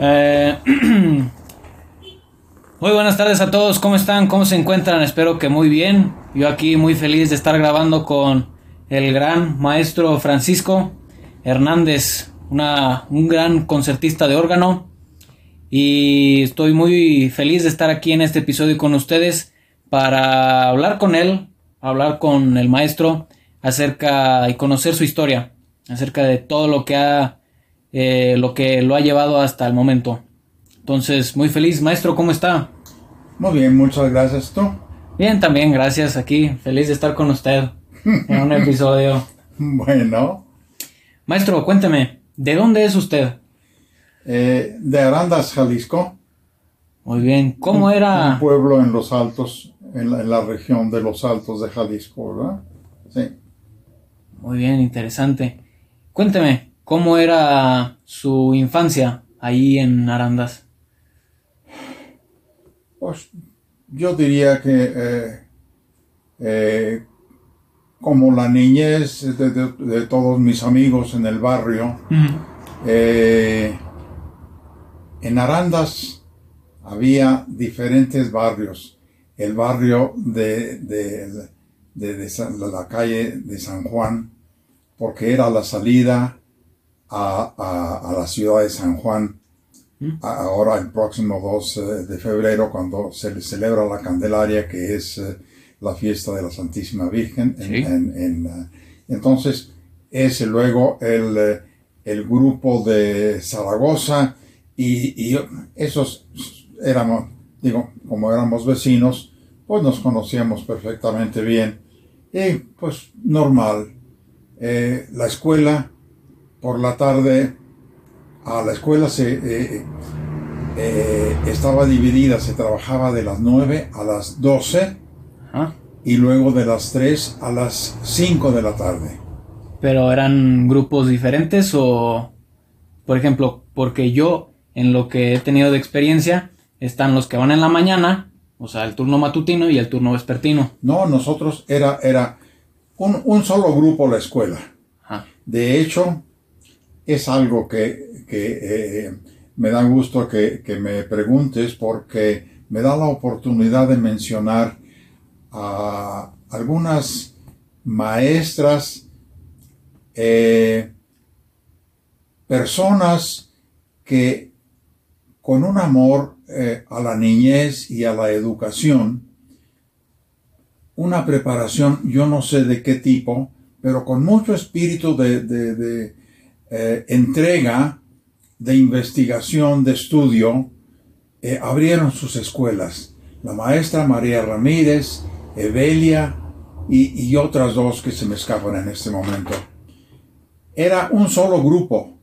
Eh, muy buenas tardes a todos, ¿cómo están? ¿Cómo se encuentran? Espero que muy bien. Yo aquí muy feliz de estar grabando con el gran maestro Francisco Hernández, una, un gran concertista de órgano. Y estoy muy feliz de estar aquí en este episodio con ustedes para hablar con él, hablar con el maestro acerca y conocer su historia, acerca de todo lo que ha eh, lo que lo ha llevado hasta el momento. Entonces, muy feliz, maestro, ¿cómo está? Muy bien, muchas gracias. ¿Tú? Bien, también, gracias. Aquí, feliz de estar con usted en un episodio. bueno. Maestro, cuénteme, ¿de dónde es usted? Eh, de Arandas, Jalisco. Muy bien, ¿cómo era? Un pueblo en los altos, en la, en la región de los altos de Jalisco, ¿verdad? Sí. Muy bien, interesante. Cuénteme, ¿Cómo era su infancia ahí en Arandas? Pues yo diría que eh, eh, como la niñez de, todos mis amigos en el barrio, eh, en Arandas había diferentes barrios. El barrio de, de, la calle de San Juan, porque era la salida a, la ciudad de San Juan mm. ahora el próximo 2 eh, de febrero cuando se celebra la Candelaria que es eh, la fiesta de la Santísima Virgen. En, eh, entonces es luego el, el, grupo de Zaragoza y, y, esos éramos, digo, como éramos vecinos, pues nos conocíamos perfectamente bien y pues normal. la escuela por la tarde a la escuela se eh, eh, estaba dividida, se trabajaba de las 9 a las 12 y luego de las 3 a las 5 de la tarde. ¿Pero eran grupos diferentes o, por ejemplo, porque yo en lo que he tenido de experiencia están los que van en la mañana, o sea, el turno matutino y el turno vespertino? No, nosotros era, era un, un solo grupo la escuela. De hecho, es algo que, eh, me da gusto que, me preguntes porque me da la oportunidad de mencionar a algunas maestras, eh, personas que con un amor eh, a la niñez y a la educación, una preparación, yo no sé de qué tipo, pero con mucho espíritu de eh, entrega de investigación, de estudio, eh, abrieron sus escuelas. La maestra María Ramírez, Evelia y, y, otras dos que se me escapan en este momento. Era un solo grupo.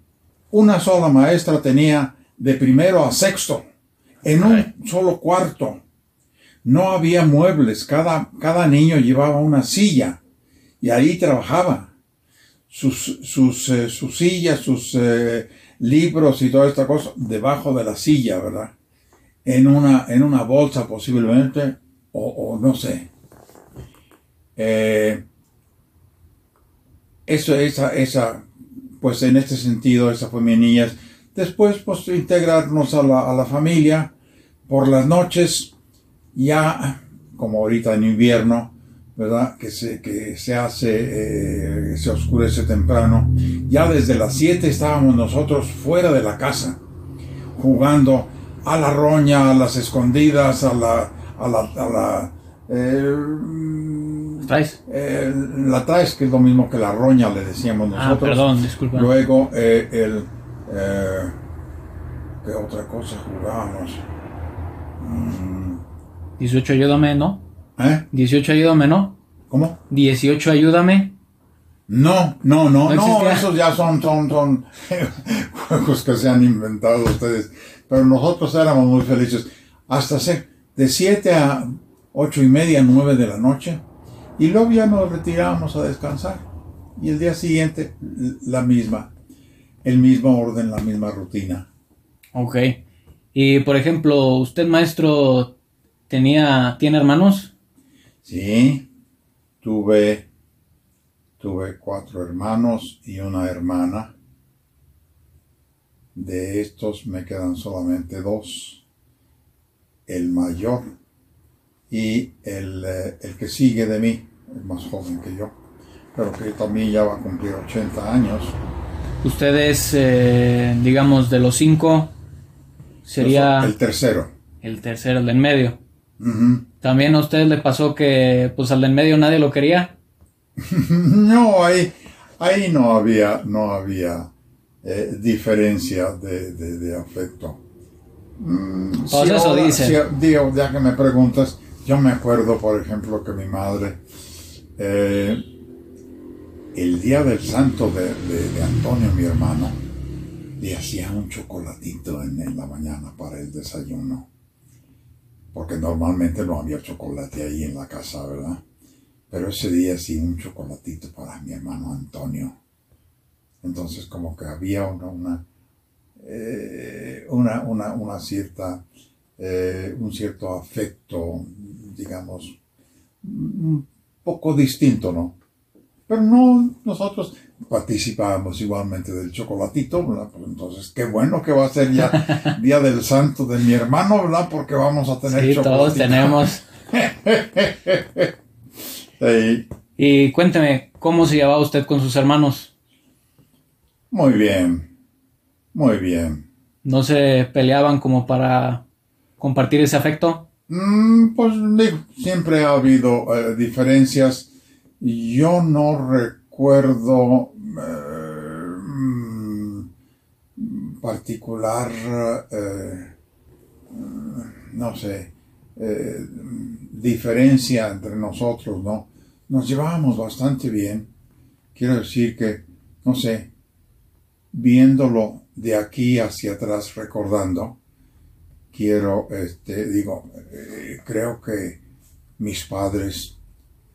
Una sola maestra tenía de primero a sexto, en un solo cuarto. No había muebles, cada, cada niño llevaba una silla y ahí trabajaba sus, sus, eh, sus sillas, sus eh, libros y toda esta cosa debajo de la silla, ¿verdad? En una, en una bolsa posiblemente, o, no sé. Eh, eso, esa, esa, pues en este sentido, esa fue mi niñez. Después, pues integrarnos a la, a la familia por las noches, ya como ahorita en invierno, ¿verdad? Que se, que se hace, eh, se oscurece temprano. Ya desde las 7 estábamos nosotros fuera de la casa, jugando a la roña, a las escondidas, a la, a la, a la, eh, ¿Traes? Eh, la traes, que es lo mismo que la roña, le decíamos ah, nosotros. Ah, perdón, disculpa. Luego, eh, el, ¿qué otra cosa jugábamos? 18, mm. ayúdame, ¿no? ¿Eh? 18 ayúdame, ¿no? ¿Cómo? 18 ayúdame. No, no, no, no, esos ya son, son, son juegos que se han inventado ustedes. Pero nosotros éramos muy felices. Hasta ser de 7 a 8 y media, 9 de la noche. Y luego ya nos retirábamos a descansar. Y el día siguiente, la misma. El mismo orden, la misma rutina. Ok. Y por ejemplo, usted maestro tenía, ¿tiene hermanos? Sí, tuve, tuve cuatro hermanos y una hermana. De estos me quedan solamente dos. El mayor y el, eh, el que sigue de mí, el más joven que yo, pero que también ya va a cumplir 80 años. Ustedes, eh, digamos, de los cinco, sería El tercero. el tercero, el de en medio. También a ustedes le pasó que, pues al de en medio nadie lo quería. No, ahí, ahí no había, no había eh, diferencia de, de- de afecto. Mm, Pues eso ahora- dicen. si- digo, ya que me preguntas, yo me acuerdo, por ejemplo, que mi madre, eh, el día del santo de, de- de Antonio, mi hermano, le hacía un chocolatito en, en la mañana para el desayuno. Porque normalmente no había chocolate ahí en la casa, ¿verdad? Pero ese día sí un chocolatito para mi hermano Antonio. Entonces como que había una, una, eh, una, una, cierta, eh, un cierto afecto, digamos, un poco distinto, ¿no? Pero no, nosotros participábamos igualmente del chocolatito, ¿verdad? Pues entonces, qué bueno que va a ser ya Día del Santo de mi hermano, ¿verdad? Porque vamos a tener Sí, chocolatito. todos tenemos. Sí. Y cuénteme, ¿cómo se llevaba usted con sus hermanos? Muy bien, muy bien. ¿No se peleaban como para compartir ese afecto? Mm, pues digo, siempre ha habido eh, diferencias. Yo no recuerdo eh, mm, particular, eh, no sé, eh, diferencia entre nosotros, ¿no? Nos llevábamos bastante bien. Quiero decir que, no sé, viéndolo de aquí hacia atrás, recordando, quiero, este, digo, creo que mis padres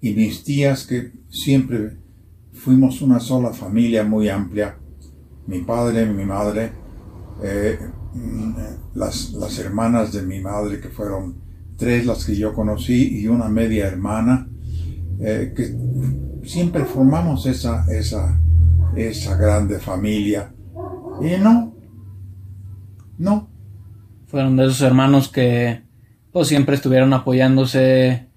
y mis tías, que siempre fuimos una sola familia muy amplia, mi padre, mi madre, eh, mm, las, las hermanas de mi madre, que fueron tres las que yo conocí, y una media hermana, eh, que siempre formamos esa, esa, esa grande familia. Y no, no, Fueron de esos hermanos que pues siempre estuvieron apoyándose,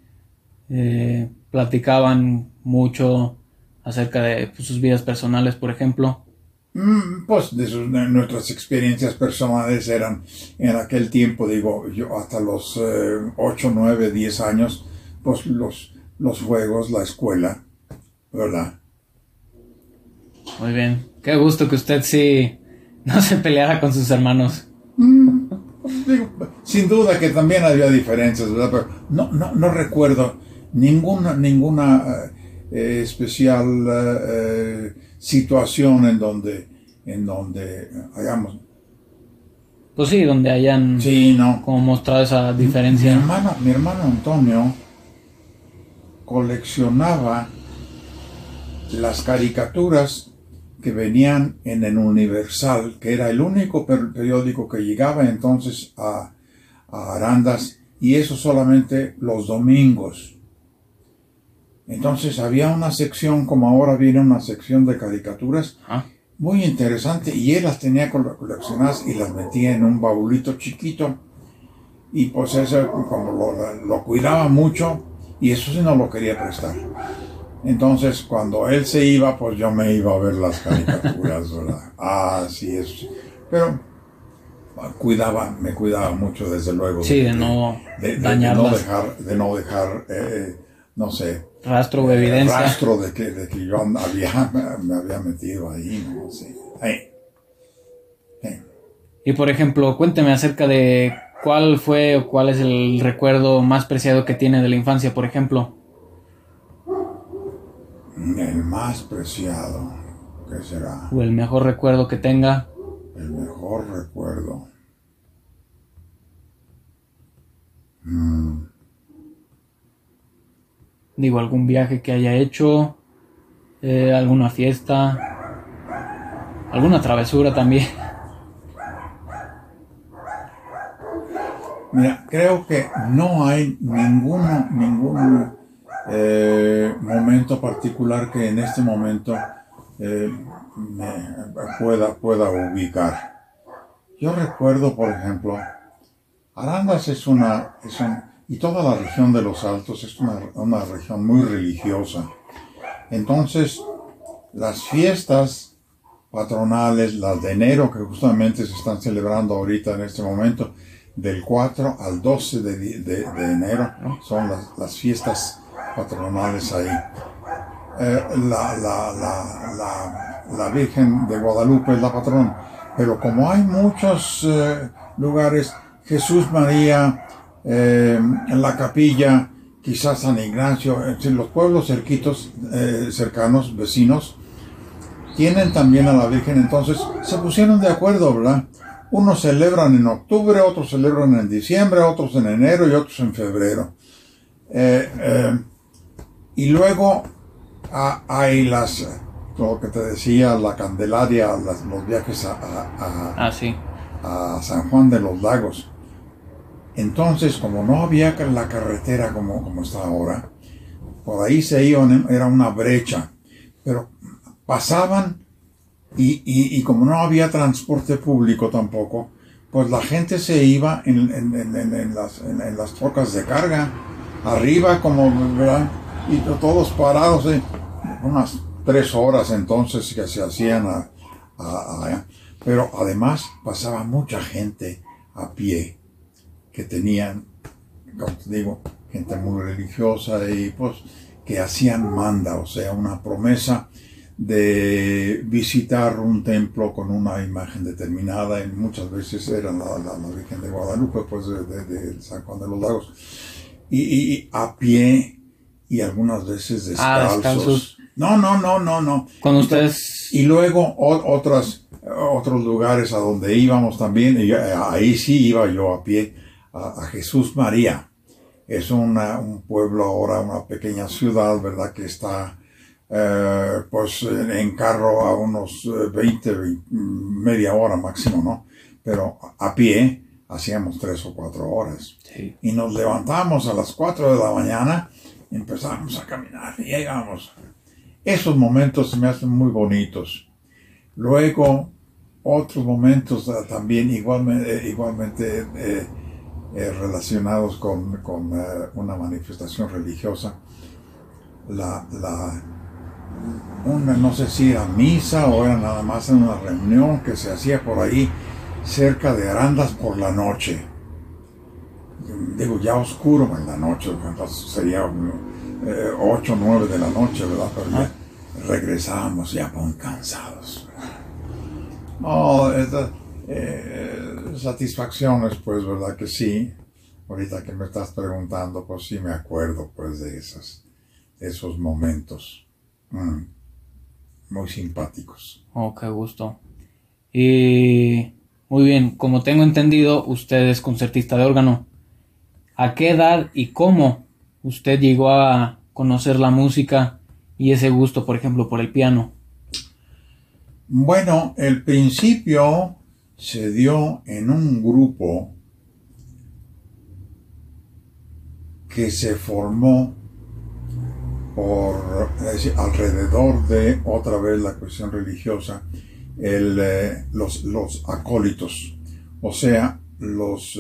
eh, platicaban mucho acerca de pues, sus vidas personales, por ejemplo. Mm, Pues de, sus- de nuestras experiencias personales eran en aquel tiempo, digo, yo hasta los eh, 8, 9, 10 años, pues los, los juegos, la escuela, ¿verdad? Muy bien. Qué gusto que usted sí no se peleara con sus hermanos. Digo, sin duda que también había diferencias, ¿verdad? Pero no, no, no recuerdo ninguna, ninguna eh, eh, especial eh, eh, situación en donde, en donde hayamos... Pues sí, donde hayan Sí, no. como mostrado esa Mi diferencia. hermano, mi hermano Antonio coleccionaba las caricaturas que venían en el Universal, que era el único per- periódico que llegaba entonces a, a Arandas, y eso solamente los domingos. Entonces había una sección, como ahora viene una sección de caricaturas, Ah, muy interesante y él las tenía cole- coleccionadas y las metía en un baulito chiquito y pues eso como lo, lo cuidaba mucho y eso sí no lo quería prestar entonces cuando él se iba pues yo me iba a ver las caricaturas ¿verdad? ah sí es pero ah, cuidaba me cuidaba mucho desde luego sí, de no de, de- de no dañarlas. dejar de no dejar eh, no sé Rastro de evidencia. rastro de que, de que yo había, me había metido ahí, ¿no? Sí. Ahí. Sí. Y por ejemplo, cuénteme acerca de cuál fue o cuál es el recuerdo más preciado que tiene de la infancia, por ejemplo. El más preciado, ¿qué será? O el mejor recuerdo que tenga. El mejor recuerdo. Mm, Digo, algún viaje que haya hecho, eh, alguna fiesta, alguna travesura también. Mira, creo que no hay ninguno, ningún eh, momento particular que en este momento eh, me pueda, pueda ubicar. yo recuerdo, por ejemplo, Arandas es una, es y toda la región de los Altos es una, una región muy religiosa. Entonces, las fiestas patronales, las de enero, que justamente se están celebrando ahorita en este momento, del 4 al 12 de, enero, son las, fiestas patronales ahí. Eh, la, la, la, Virgen de Guadalupe es la patrona, pero como hay muchos eh, lugares, Jesús María, eh, en la capilla, quizás San Ignacio, en los pueblos cerquitos, cercanos, vecinos, tienen también a la Virgen, entonces se pusieron de acuerdo, ¿verdad? Unos celebran en octubre, otros celebran en diciembre, otros en enero y otros en febrero. Eh, eh, y luego hay las, lo que te decía, la Candelaria, los viajes a, ah, a San Juan de los Lagos. Entonces, como no había la carretera como, como está ahora, por ahí se iban, era una brecha. Pero pasaban y, y, como no había transporte público tampoco, pues la gente se iba en, en, en, las, en, las trocas de carga, arriba como, ¿verdad? Y todos parados, ¿eh? unas tres horas entonces que se hacían a, a, pero además pasaba mucha gente a pie que tenían, como te digo, gente muy religiosa y pues que hacían manda, o sea, una promesa de visitar un templo con una imagen determinada, y muchas veces era la, Virgen de Guadalupe, pues de, San Juan de los Lagos, y, a pie y algunas veces ah, descalzos. no, no, no, no, no. Con ustedes. Y luego otras, otros lugares a donde íbamos también, y ahí sí iba yo a pie, a, Jesús María. Es una, un pueblo ahora, una pequeña ciudad, ¿verdad? Que está eh, pues en carro a unos 20, eh, media hora máximo, ¿no? Pero a pie hacíamos tres o cuatro horas. Y nos levantamos a las 4 de la mañana empezamos a caminar y ahí vamos. Esos momentos se me hacen muy bonitos. Luego, otros momentos eh, también igualmente, igualmente relacionados con, con una manifestación religiosa. La, la, una, no sé si era misa o era nada más en una reunión que se hacía por ahí cerca de Arandas por la noche. Digo, ya oscuro en la noche, sería 8 o 9 de la noche, ¿verdad? Pero ya regresábamos ya muy cansados. Oh, satisfacciones, pues, ¿verdad? Que sí. Ahorita que me estás preguntando, pues sí me acuerdo, pues, de esas, esos momentos. Mm. muy simpáticos. Oh, qué gusto. Y muy bien, como tengo entendido, usted es concertista de órgano. ¿A qué edad y cómo usted llegó a conocer la música y ese gusto, por ejemplo, por el piano? Bueno, el principio se dio en un grupo que se formó por alrededor de otra vez la cuestión religiosa, el, eh, los, los acólitos, o sea, los, eh,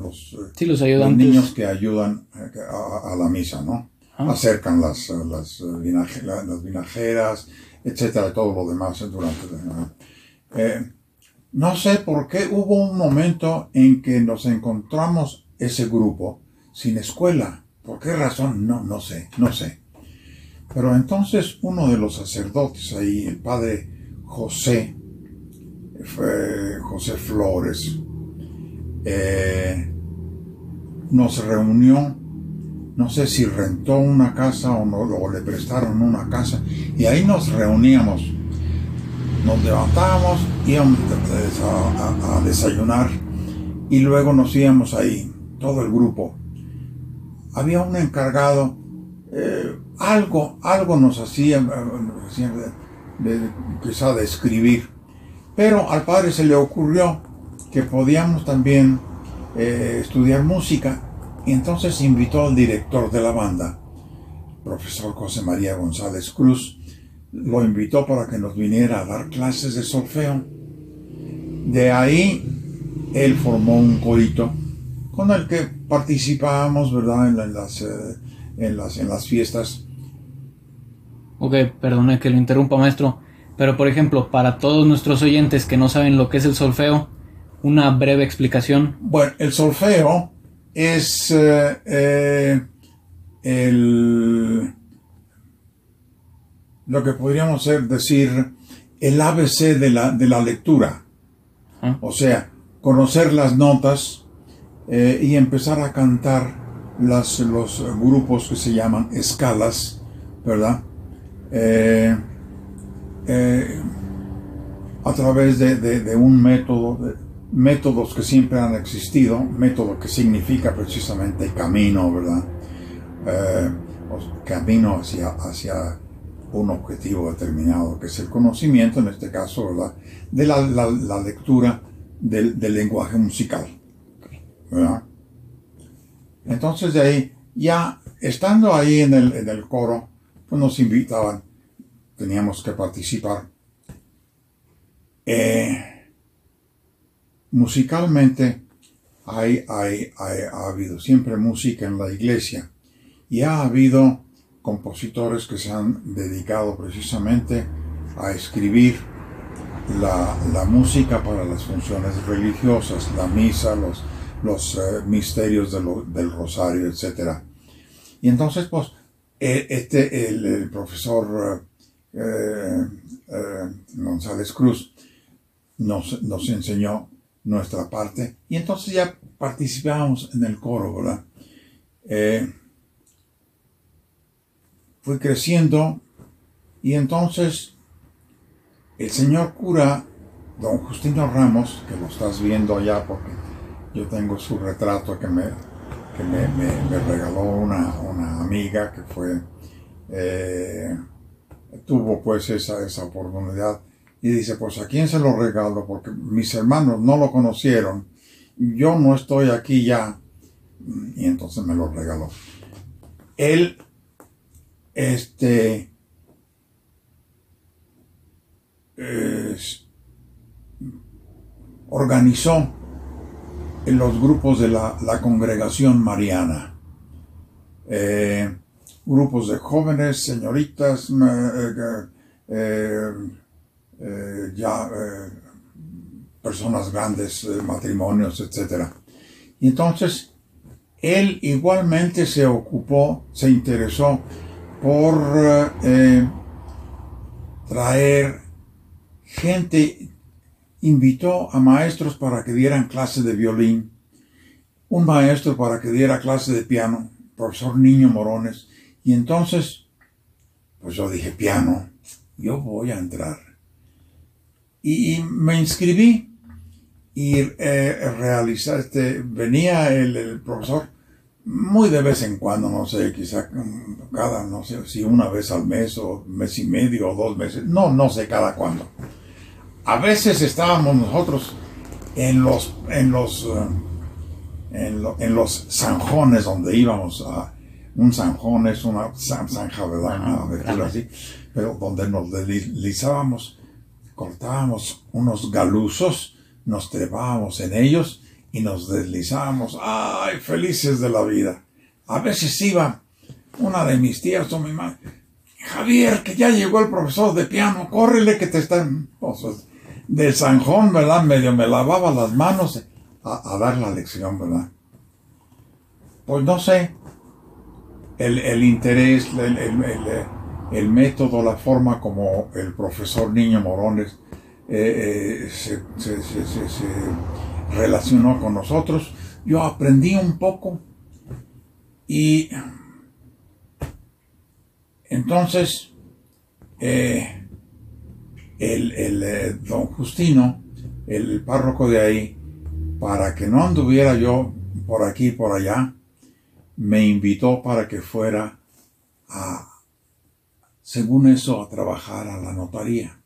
los, los, niños que ayudan eh, a, la misa, ¿no? Ah. Acercan las, las, las, vinajeras, etcétera, todo lo demás durante el no sé por qué hubo un momento en que nos encontramos ese grupo sin escuela. ¿Por qué razón? No, no sé, no sé. Pero entonces uno de los sacerdotes ahí, el padre José, José Flores, eh, nos reunió, no sé si rentó una casa o, no, le prestaron una casa, y ahí nos reuníamos. Nos levantábamos, íbamos a desayunar y luego nos íbamos ahí, todo el grupo. Había un encargado eh, algo, algo nos hacía, eh, de, quizá de escribir. Pero al padre se le ocurrió que podíamos también eh, estudiar música y entonces invitó al director de la banda, profesor José María González Cruz, lo invitó para que nos viniera a dar clases de solfeo. De ahí él formó un corito con el que participábamos, ¿verdad? En, las, eh, en, las, en las fiestas. Ok, perdone que lo interrumpa, maestro. Pero, por ejemplo, para todos nuestros oyentes que no saben lo que es el solfeo, una breve explicación. Bueno, el solfeo es eh, eh, el, lo que podríamos decir el ABC de la, de la lectura. O sea, conocer las notas eh, y empezar a cantar las, los grupos que se llaman escalas, ¿verdad? a través de, de un método, métodos que siempre han existido, método que significa precisamente camino, ¿verdad? Eh, camino hacia, hacia un objetivo determinado, que es el conocimiento, en este caso. De la, la, lectura del, del, lenguaje musical, ¿verdad? Entonces de ahí, ya estando ahí en el, en el coro, pues nos invitaban, teníamos que participar. Eh, musicalmente hay, hay, ha habido siempre música en la iglesia y ha habido compositores que se han dedicado precisamente a escribir la, la música para las funciones religiosas, la misa, los, los eh, misterios del rosario, etc. Y entonces, pues, e, este, el, profesor eh, eh, González Cruz nos, nos enseñó nuestra parte. Y entonces ya participábamos en el coro, ¿verdad? Eh, fui creciendo y entonces el señor cura, don Justino Ramos, que lo estás viendo allá porque yo tengo su retrato que me, que me, regaló una, una, amiga que fue, eh, tuvo pues esa, esa oportunidad y dice, pues a quién se lo regalo, porque mis hermanos no lo conocieron, yo no estoy aquí ya. Y entonces me lo regaló. Él, este, organizó en los grupos de la, congregación mariana. Eh, grupos de jóvenes, señoritas, eh, eh, ya personas grandes, matrimonios, etc. Y entonces, él igualmente se ocupó, se interesó por traer gente, invitó a maestros para que dieran clase de violín, un maestro para que diera clase de piano, profesor Niño Morones, y entonces, pues yo dije, piano, yo voy a entrar y, me inscribí y eh, este, venía el, profesor muy de vez en cuando, no sé, quizá cada, no sé, si una vez al mes o mes y medio o dos meses, no, no sé cada cuándo. A veces estábamos nosotros en los, en los, eh, en, los zanjones donde íbamos a, un zanjón es una zanja, ¿verdad? así, pero donde nos deslizábamos cortábamos unos galusos, nos trepábamos en ellos y nos deslizábamos, ¡ay, felices de la vida! A veces iba una de mis tías o mi madre, Javier, que ya llegó el profesor de piano, córrele que te están... del zanjón, ¿verdad? Medio me lavaba las manos a, dar la lección, ¿verdad? Pues no sé, el, interés, el, el método, la forma como el profesor Niño Morones eh, eh, se, relacionó con nosotros. Yo aprendí un poco y entonces eh, el, don Justino, el párroco de ahí, para que no anduviera yo por aquí y por allá, me invitó para que fuera a según eso, a trabajar a la notaría.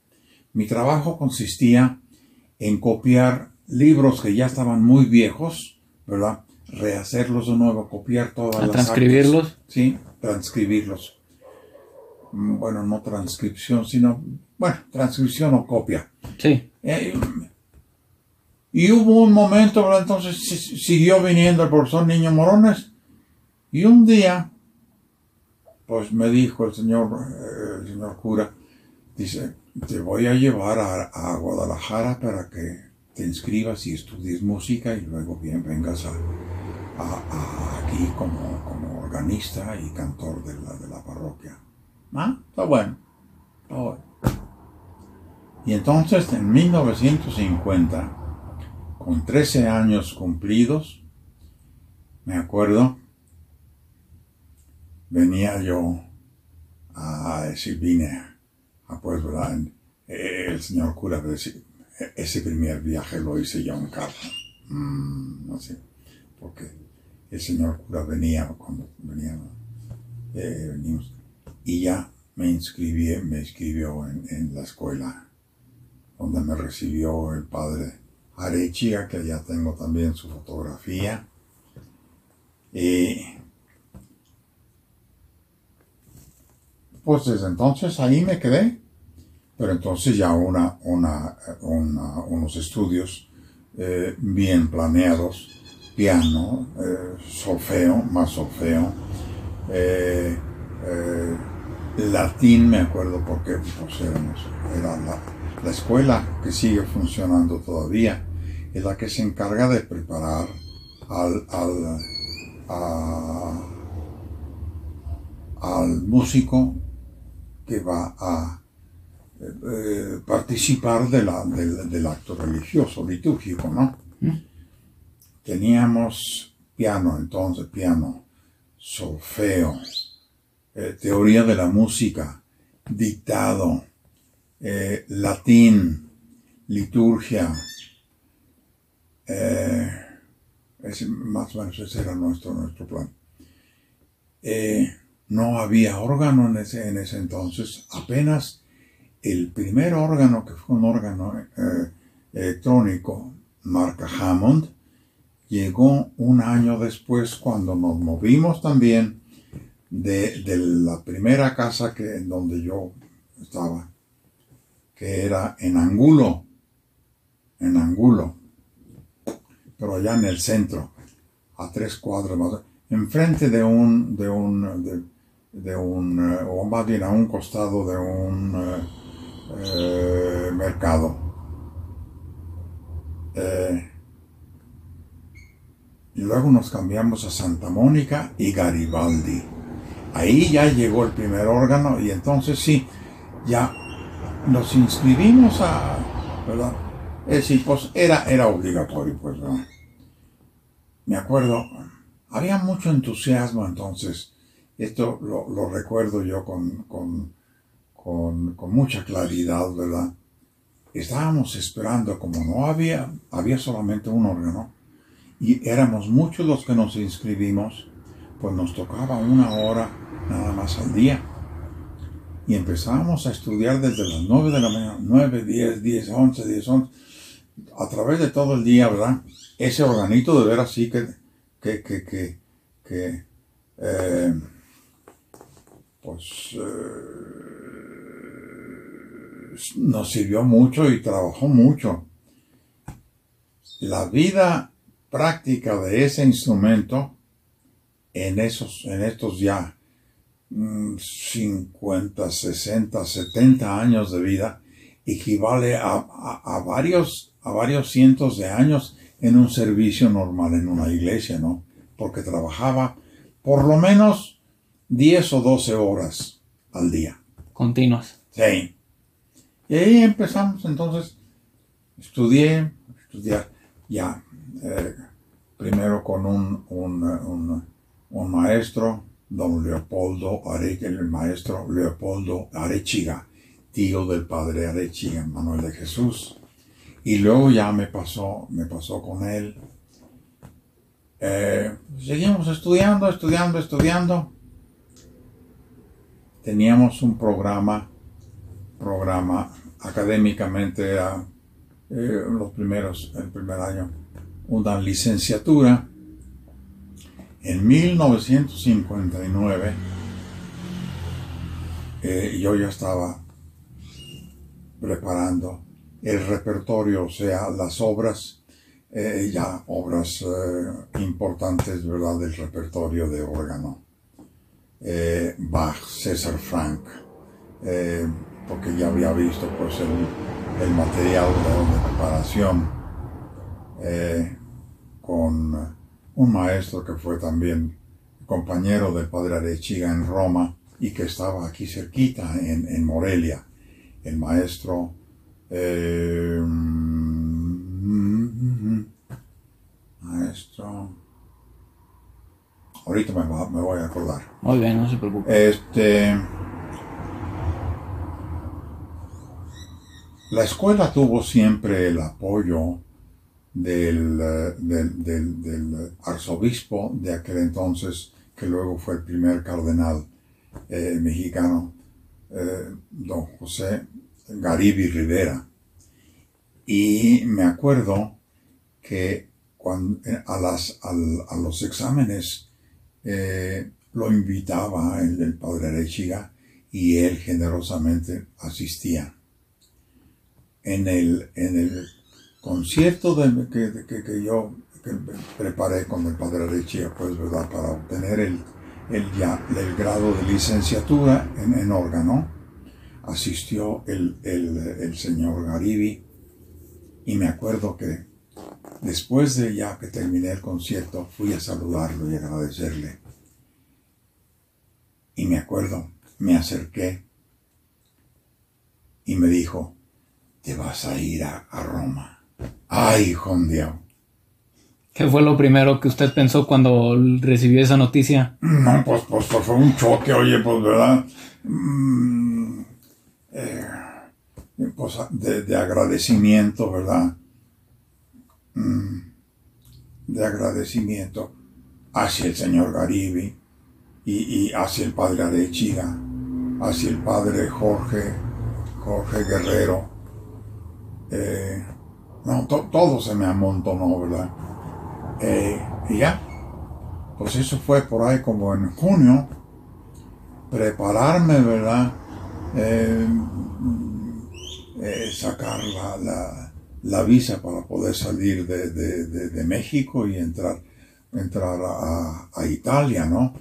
Mi trabajo consistía en copiar libros que ya estaban muy viejos, ¿verdad? Rehacerlos de nuevo, copiar todas las transcribirlos? Sí, transcribirlos. Mm, bueno, no transcripción, sino, bueno, transcripción o copia. Sí. Eh, Y hubo un momento, ¿verdad? entonces si- siguió viniendo el profesor Niño Morones. Y un día, pues me dijo el señor, eh, el señor cura, dice, te voy a llevar a, a Guadalajara para que te inscribas y estudies música y luego bien vengas a, a- a aquí como, como organista y cantor de la, de la parroquia. Ah, está bueno. está bueno. Y entonces en 1950, con 13 años cumplidos, me acuerdo, venía yo a decir, vine a. Eh, El señor cura ese primer viaje lo hice yo en carro. Mm, no sé, porque el señor cura venía cuando venía, eh, venimos, y ya me inscribí, me inscribió en, en la escuela donde me recibió el padre Arechiga, que ya tengo también su fotografía. Y pues desde entonces ahí me quedé. Pero entonces ya una, una, una- unos estudios eh, bien planeados, piano, eh, solfeo, más solfeo, eh, eh, latín, me acuerdo porque pues, éramos- era la, la escuela que sigue funcionando todavía, es la que se encarga de preparar al, al, a- al músico que va a eh, participar de la- del, del acto religioso, litúrgico, ¿no? Teníamos piano, entonces piano, solfeo, eh, teoría de la música, dictado, eh, latín, liturgia, eh, ese- más o menos ese era nuestro, nuestro plan. No había órgano en ese, en ese entonces, apenas el primer órgano, que fue un órgano eh, electrónico, marca Hammond, llegó un año después cuando nos movimos también de, de la primera casa que, donde yo estaba, que era en Angulo, en Angulo, pero allá en el centro, a tres cuadras más, enfrente de un, de un, de, de un, eh, o más bien a un costado de un eh, mercado. Eh, y luego nos cambiamos a Santa Mónica y Garibaldi. Ahí ya llegó el primer órgano y entonces sí, ya nos inscribimos a, ¿verdad? Es pues era, era obligatorio, pues, ¿verdad? Me acuerdo, había mucho entusiasmo entonces. Esto lo, lo recuerdo yo con, con, con, mucha claridad, ¿verdad? Estábamos esperando, como no había, había solamente un órgano, y éramos muchos los que nos inscribimos, pues nos tocaba una hora nada más al día. Y empezábamos a estudiar desde las 9 de la mañana, 9, 10, 10, 11, 10, 11, a través de todo el día, ¿verdad? Ese organito de ver así que, que, que, que, que eh, pues eh, nos sirvió mucho y trabajó mucho. La vida práctica de ese instrumento en esos, en estos ya mm, 50, 60, 70 años de vida equivale a, a- a varios, a varios cientos de años en un servicio normal en una iglesia, ¿no? Porque trabajaba por lo menos 10 o 12 horas al día. Continuas. Sí. Y ahí empezamos entonces, estudié, estudiar ya, eh, primero con un, un, un- maestro, don Leopoldo Arechiga, el maestro Leopoldo Arechiga, tío del padre Arechiga, Manuel de Jesús. Y luego ya me pasó, me pasó con él. Eh, seguimos estudiando, estudiando, estudiando. Teníamos un programa programa académicamente era eh, los primeros, el primer año, una licenciatura. En 1959 eh, yo ya estaba preparando el repertorio, o sea, las obras eh, ya obras importantes, ¿verdad?, del repertorio de órgano. Bach, César Frank, porque ya había visto pues el, material de, preparación con un maestro que fue también compañero del padre Arechiga en Roma y que estaba aquí cerquita en, Morelia, el maestro eh, maestro ahorita me, me, voy a acordar. Muy bien no se preocupe. Este la escuela tuvo siempre el apoyo del, del, arzobispo de aquel entonces, que luego fue el primer cardenal eh, mexicano, eh, don José Garibi Rivera. Y me acuerdo que cuando, eh, a, las, a, los exámenes lo invitaba el, el padre Arechiga y él generosamente asistía. En el, en el concierto de, que, que, yo preparé con el padre Richie, pues, ¿verdad? Para obtener el, el, ya, el grado de licenciatura en, en órgano, asistió el, el, el, señor Garibi y me acuerdo que después de ya que terminé el concierto, fui a saludarlo y agradecerle. Y me acuerdo, me acerqué y me dijo, te vas a ir a, a Roma. Ay, Juan Dios. ¿Qué fue lo primero que usted pensó cuando recibió esa noticia? No, pues, pues, pues fue un choque, oye, pues, ¿verdad? Mm, eh, pues, de, agradecimiento, ¿verdad? Mm, de agradecimiento hacia el señor Garibi y, hacia el padre Arechiga, hacia el padre Jorge, Jorge Guerrero. Eh, no, todo se me amontonó, ¿verdad? Eh, y ya, pues eso fue por ahí como en junio, prepararme, ¿verdad? Eh, sacar la, visa para poder salir de, México y entrar, entrar a, Italia, ¿no?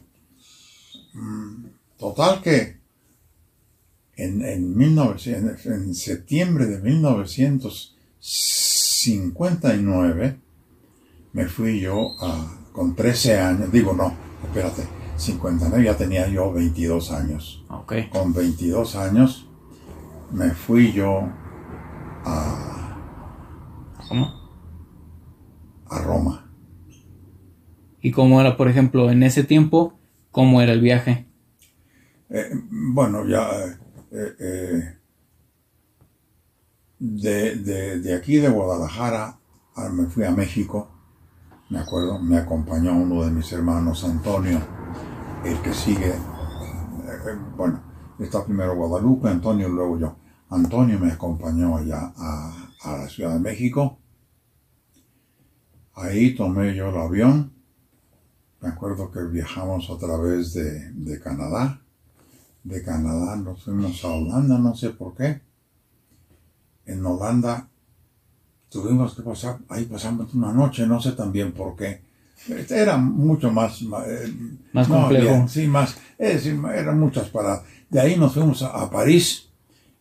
Mm, total que en, en, 1900, en septiembre de 1900 59 me fui yo a, con 13 años, digo no, espérate, 59 ya tenía yo 22 años. Okay. Con 22 años me fui yo a... ¿Cómo? A Roma. ¿Y cómo era, por ejemplo, en ese tiempo, cómo era el viaje? Eh, bueno, ya... Eh, eh, de, de, aquí de Guadalajara me fui a México, me acuerdo, me acompañó uno de mis hermanos, Antonio, el que sigue, eh, bueno, está primero Guadalupe, Antonio, luego yo. Antonio me acompañó allá a, a la Ciudad de México. Ahí tomé yo el avión. Me acuerdo que viajamos a través de, de Canadá. De Canadá nos fuimos a Holanda, no sé por qué en Holanda tuvimos que pasar, ahí pasamos una noche, no sé también por qué. Este era mucho más... Eh, más complejo. sí, más, eran muchas paradas. De ahí nos fuimos a, París.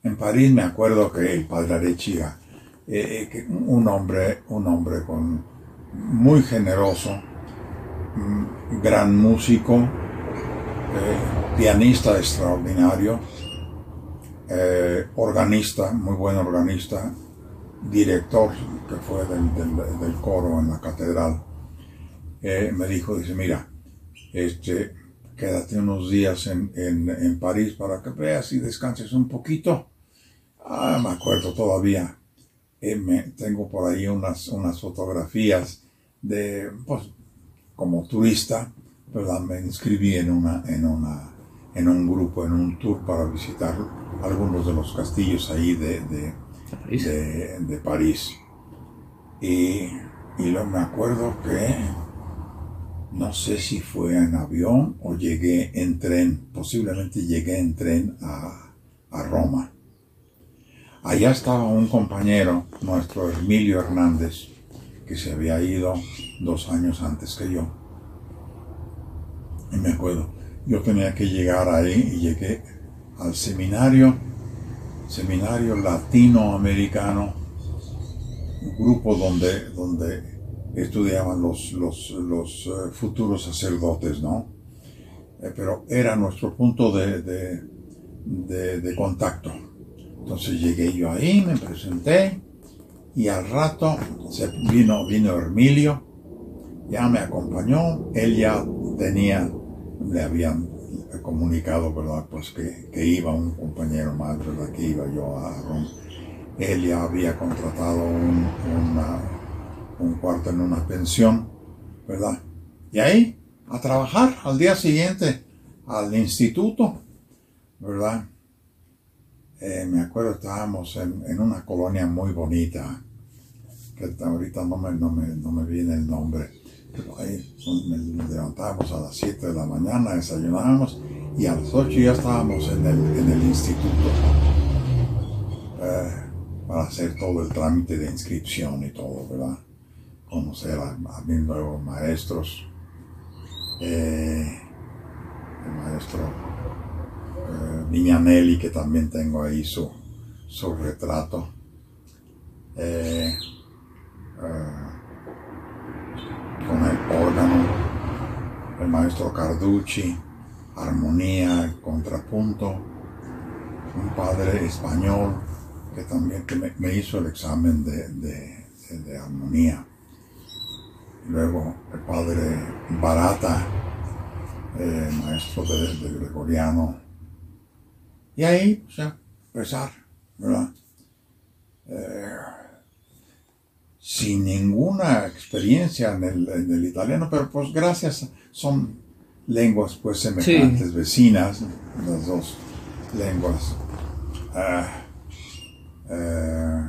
En París me acuerdo que el padre Arechiga, eh, eh un hombre, un hombre con, muy generoso, mm, gran músico, eh, pianista extraordinario, eh, organista, muy buen organista, director que fue del, coro en la catedral, eh, me dijo, dice, mira, este, quédate unos días en, París para que veas y descanses un poquito. Ah, me acuerdo todavía. Eh, tengo por ahí unas, unas fotografías de, pues, como turista, ¿verdad? Me inscribí en una, en una, en un grupo, en un tour para visitar algunos de los castillos ahí de, de, París. Y, y lo, me acuerdo que no sé si fue en avión o llegué en tren, posiblemente llegué en tren a, a Roma. Allá estaba un compañero, nuestro Emilio Hernández, que se había ido dos años antes que yo. Y me acuerdo, yo tenía que llegar ahí y llegué al seminario, seminario latinoamericano, un grupo donde, donde estudiaban los, los, los eh, futuros sacerdotes, ¿no? Eh, pero era nuestro punto de, de, contacto. Entonces llegué yo ahí, me presenté y al rato vino, vino Hermilio, ya me acompañó, él ya tenía, le habían comunicado, ¿verdad? Pues que, que iba un compañero más, ¿verdad? Que iba yo a Roma. Él ya había contratado un, un cuarto en una pensión, ¿verdad? Y ahí, a trabajar al día siguiente al instituto, ¿verdad? Eh, me acuerdo, estábamos en, en, una colonia muy bonita, que ahorita no me, no me, no me viene el nombre, ahí nos levantábamos a las 7 de la mañana, desayunábamos y a las 8 ya estábamos en el, en el instituto eh, para hacer todo el trámite de inscripción y todo, ¿verdad? Conocer a, a mis nuevos maestros, eh, el maestro eh, Viñanelli, que también tengo ahí su, su retrato. Eh, eh, con el órgano, el maestro Carducci, armonía, contrapunto, un padre español que también que me, hizo el examen de, de, de, armonía. Luego el padre Barata, eh, maestro de, gregoriano. Y ahí, pues ya, empezar, ¿verdad? Eh, sin ninguna experiencia en el, en el, italiano, pero pues gracias, son lenguas pues semejantes, sí. vecinas, las dos lenguas. Uh, uh,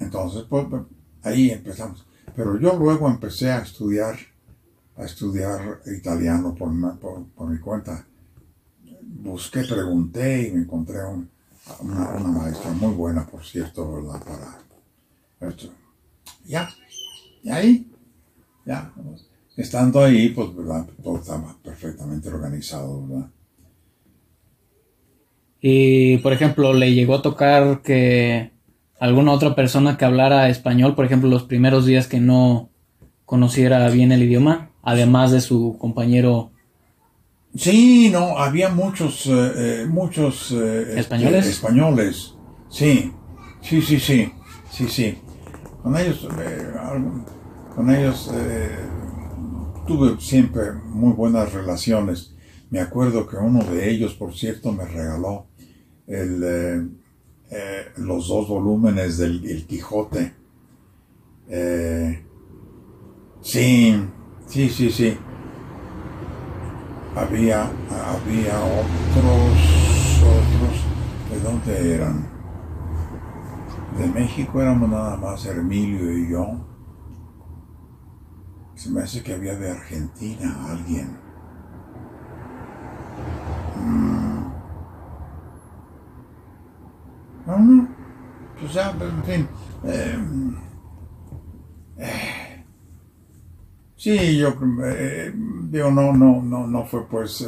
entonces, pues ahí empezamos. Pero yo luego empecé a estudiar, a estudiar italiano por, por, por mi cuenta. Busqué, pregunté y me encontré un, una, una, maestra muy buena, por cierto, ¿verdad? Para Ya, y ahí, ya, estando ahí, pues, ¿verdad? Todo estaba perfectamente organizado, ¿verdad? Y, por ejemplo, le llegó a tocar que alguna otra persona que hablara español, por ejemplo, los primeros días que no conociera bien el idioma, además de su compañero. Sí, no, había muchos, eh, muchos eh, españoles. Este, españoles, sí, sí, sí, sí, sí, sí. Con ellos, eh, con ellos tuve siempre muy buenas relaciones. Me acuerdo que uno de ellos, por cierto, me regaló el eh, los dos volúmenes del el Quijote. Eh, sí, sí, sí, sí. Había, había otros, otros, ¿de dónde eran? De México éramos nada más Hermilio y yo. Se me hace que había de Argentina alguien. Mm. ¿no? Pues ya, en fin. Eh, eh, sí, yo eh, digo, no, no, no, no fue pues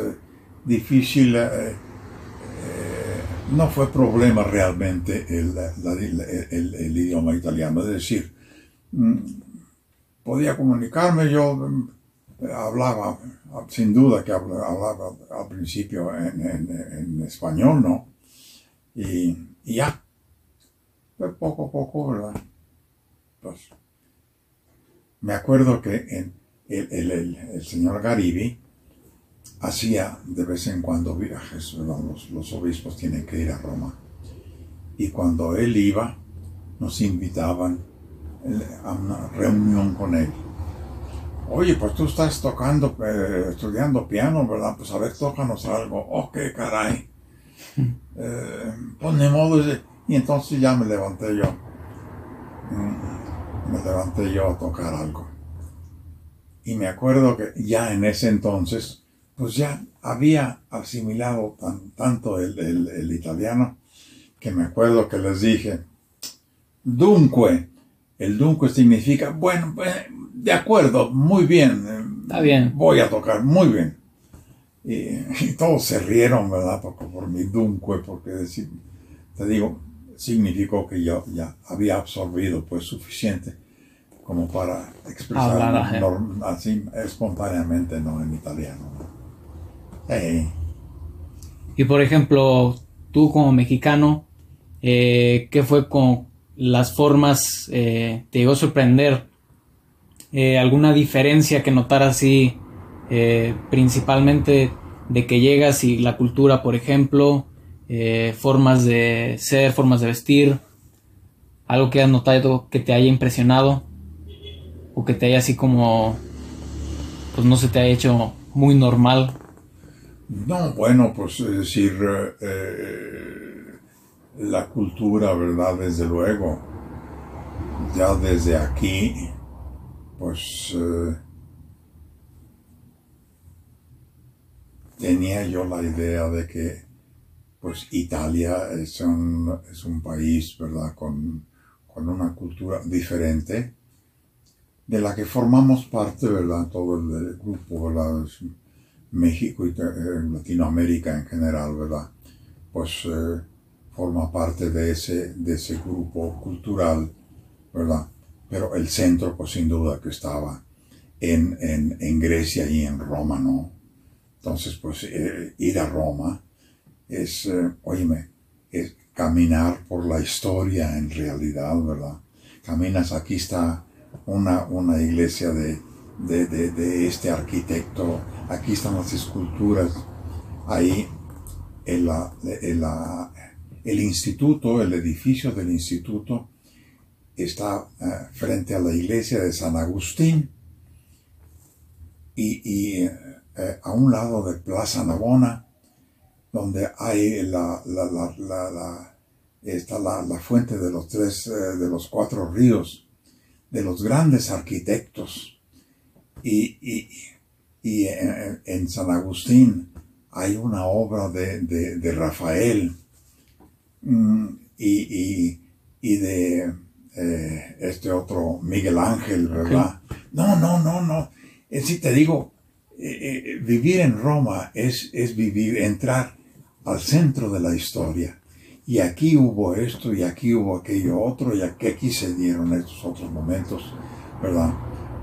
difícil, no fue problema realmente el, idioma italiano, es decir, mm, podía comunicarme, yo mm, hablaba, sin duda que hablaba, al principio en, en, español, ¿no? Y, y ya. Poco a poco, ¿verdad? Pues me acuerdo que el, el señor Garibi hacía de vez en cuando viajes, los, los, obispos tienen que ir a Roma. Y cuando él iba, nos invitaban a una reunión con él. Oye, pues tú estás tocando, eh, estudiando piano, ¿verdad? Pues a ver, tócanos algo. Oh, qué caray eh, pone modo y entonces ya me levanté yo. Mm, me levanté yo a tocar algo. Y me acuerdo que ya en ese entonces, pues ya había asimilado tan, tanto el, el, el, italiano que me acuerdo que les dije, dunque, el dunque significa, bueno, eh, de acuerdo, muy bien. eh, Está bien. Voy a tocar, muy bien. Y, y todos se rieron, ¿verdad? Por, por mi dunque, porque decir, te digo, significó que yo ya había absorbido pues suficiente como para expresar así espontáneamente, ¿no? En italiano. ¿no? Y por ejemplo, tú como mexicano, eh, ¿qué fue con las formas? eh, ¿Te llegó a sorprender eh, alguna diferencia que notaras así, principalmente de que llegas y la cultura, por ejemplo, formas de ser, formas de vestir, algo que has notado que te haya impresionado o que te haya así como, pues no se te haya hecho muy normal? No, bueno, pues es decir, eh, eh, la cultura, ¿verdad? Desde luego, ya desde aquí, pues eh, tenía yo la idea de que, pues Italia es un, es un país, ¿verdad? Con, con una cultura diferente, de la que formamos parte, ¿verdad? Todo el, el grupo, ¿verdad? México y eh, Latinoamérica en general, ¿verdad? Pues eh, forma parte de ese, de ese grupo cultural, ¿verdad? Pero el centro, pues sin duda que estaba en, en, en Grecia y en Roma, ¿no? Entonces, pues eh, ir a Roma es, eh, es caminar por la historia en realidad, ¿verdad? Caminas, aquí está una, una iglesia de, de, de, de este arquitecto, aquí están las esculturas, ahí el, el, el instituto, el edificio del instituto está eh, frente a la iglesia de San Agustín. Y, y, eh, a un lado de Plaza Navona, donde hay la, la, la, la- está la, la fuente de los tres, eh, de los cuatro ríos, de los grandes arquitectos. Y, y, y en, en San Agustín hay una obra de, de, de Rafael mm, y, y, y de eh, este otro Miguel Ángel, ¿verdad? No, no, no, no. Es decir, te digo, eh, eh, vivir en Roma es, es vivir, entrar al centro de la historia. Y aquí hubo esto, y aquí hubo aquello otro, y aquí, aquí se dieron estos otros momentos, ¿verdad?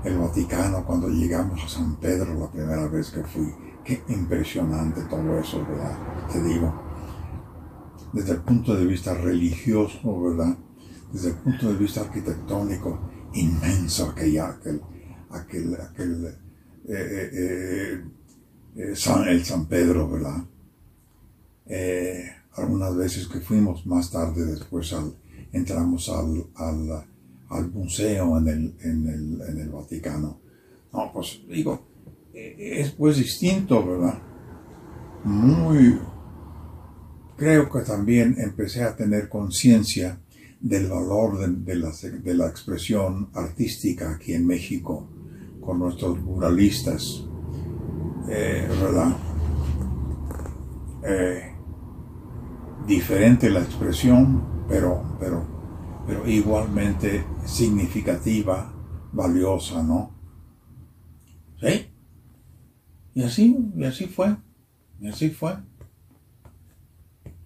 El Vaticano, cuando llegamos a San Pedro la primera vez que fui, qué impresionante todo eso, ¿verdad? Te digo, desde el punto de vista religioso, ¿verdad? Desde el punto de vista arquitectónico, inmenso aquella, aquel, aquel, aquel, eh, eh, eh, San- el San Pedro, ¿verdad? Eh, algunas veces que fuimos más tarde después al, entramos al, al, al museo en el, en, el, en el Vaticano. No, pues digo, eh, es pues distinto, ¿verdad? Muy, creo que también empecé a tener conciencia del valor de, de la, de la expresión artística aquí en México con nuestros muralistas, eh, ¿verdad? Eh, diferente la expresión, pero, pero, pero igualmente significativa, valiosa, ¿no? ¿Sí? Y así, y así fue, y así fue.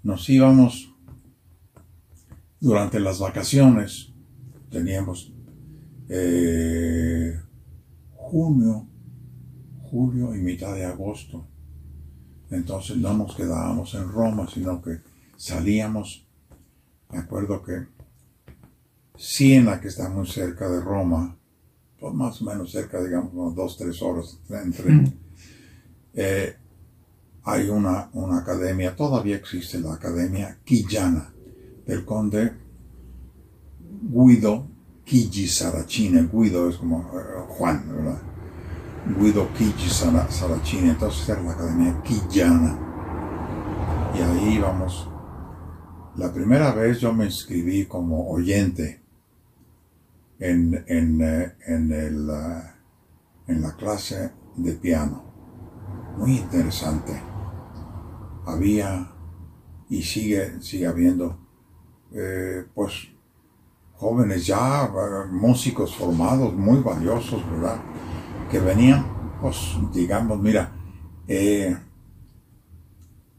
Nos íbamos durante las vacaciones, teníamos eh, junio, julio y mitad de agosto. Entonces no nos quedábamos en Roma, sino que salíamos, me acuerdo que Siena, que está muy cerca de Roma, pues más o menos cerca, digamos, unas dos, tres horas en tren, eh, hay una, una academia, todavía existe la Academia Quillana, del conde Guido Chigi Saracini. Guido es como eh, Juan, ¿verdad? Guido Chigi Sara- Saracini, entonces era la Academia Quillana. Y ahí íbamos. La primera vez yo me inscribí como oyente en, en, eh, en, el, ah, en la clase de piano. Muy interesante. Había y sigue, sigue habiendo, eh, pues, jóvenes ya, eh, músicos formados, muy valiosos, ¿verdad? Que venían, pues, digamos, mira, eh,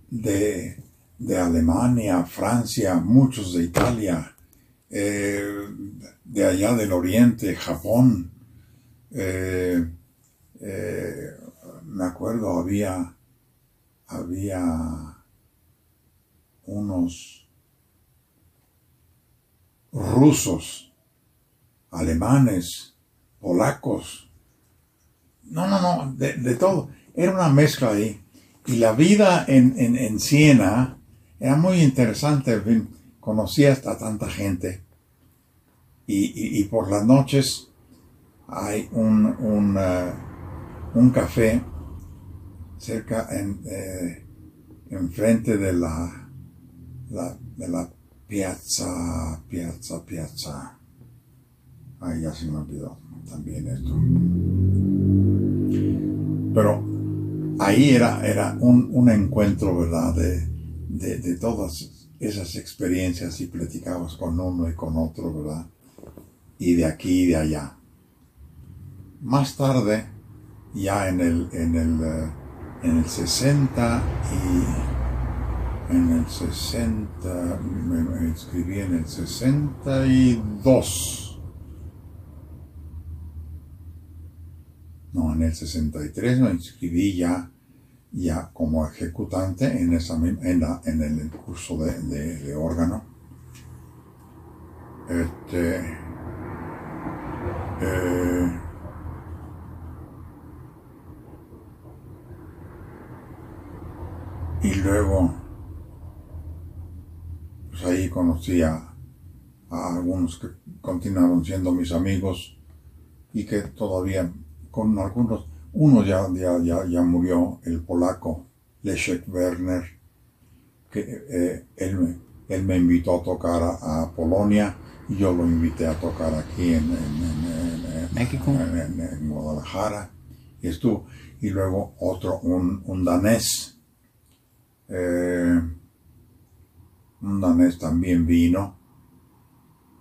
de, de, Alemania, Francia, muchos de Italia, eh, de allá del Oriente, Japón. me acuerdo, había, había unos rusos, alemanes, polacos. No, no, no, de, todo. Era una mezcla ahí. Y la vida en, en, Siena era muy interesante. Conocía hasta tanta gente. Y, por las noches hay un, un, eh, un café cerca en, eh, enfrente de la, la, de la Piazza, piazza, piazza. Ay, ya se me olvidó también esto. Pero ahí era, era un, encuentro, ¿verdad? De, de, todas esas experiencias y platicabas con uno y con otro, ¿verdad? Y de aquí y de allá. Más tarde, ya en el, en el, eh, en el 60 y en el 60, me inscribí en el 62. No, en el 63 me inscribí ya, ya como ejecutante en, esa, en, en el curso de, de, órgano. Este, eh, y luego pues ahí conocí a, algunos que continuaron siendo mis amigos y que todavía con algunos, uno ya, ya, ya, murió, el polaco Leszek Werner, que eh, él, él, me, invitó a tocar a, Polonia yo lo invité a tocar aquí en, México, en, Guadalajara y estuvo, y luego otro, un, un danés, eh, un danés también vino.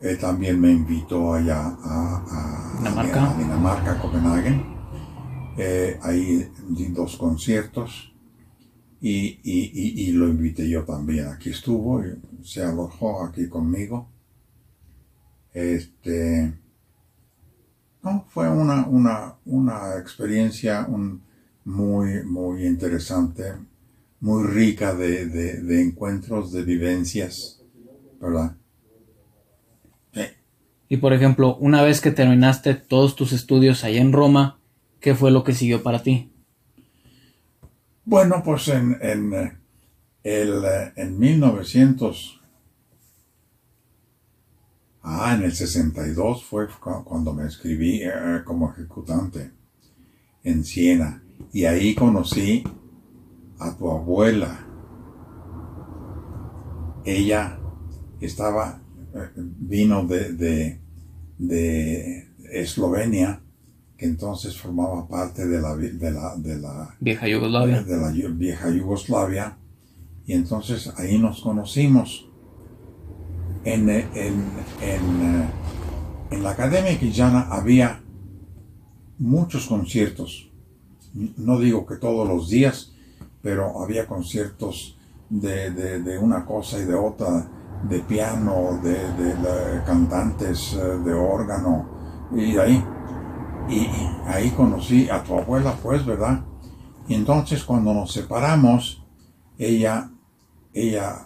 Él también me invitó allá a, Dinamarca, Copenhague. Eh, ahí di dos conciertos y, lo invité yo también. Aquí estuvo, se alojó aquí conmigo. Este, no, fue una, una, una experiencia muy, muy interesante muy rica de, encuentros, de vivencias, ¿verdad? Y por ejemplo, una vez que terminaste todos tus estudios allá en Roma, ¿qué fue lo que siguió para ti? Bueno, pues en, en, el, en 1900, ah, en el 62 fue cuando me escribí eh, como ejecutante en Siena y ahí conocí a tu abuela. Ella estaba, eh, vino de, de, Eslovenia, que entonces formaba parte de la, de la, de la vieja Yugoslavia. De la vieja Yugoslavia. Y entonces ahí nos conocimos. En, en, en, en la Academia Quillana había muchos conciertos. No digo que todos los días, pero había conciertos de, una cosa y de otra, de piano, de, cantantes eh, de órgano, y ahí, y ahí conocí a tu abuela, pues, ¿verdad? Y entonces cuando nos separamos, ella, ella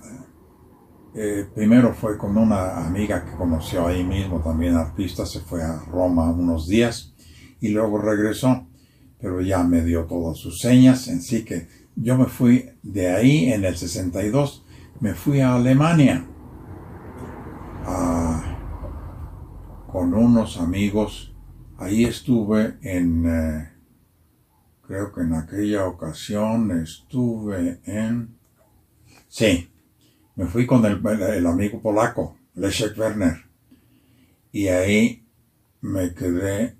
eh, primero fue con una amiga que conoció ahí mismo, también artista, se fue a Roma unos días y luego regresó, pero ya me dio todas sus señas, en sí que yo me fui de ahí en el 62, me fui a Alemania con unos amigos. Ahí estuve en, eh, creo que en aquella ocasión estuve en, sí, me fui con el, el amigo polaco, Leszek Werner. Y ahí me quedé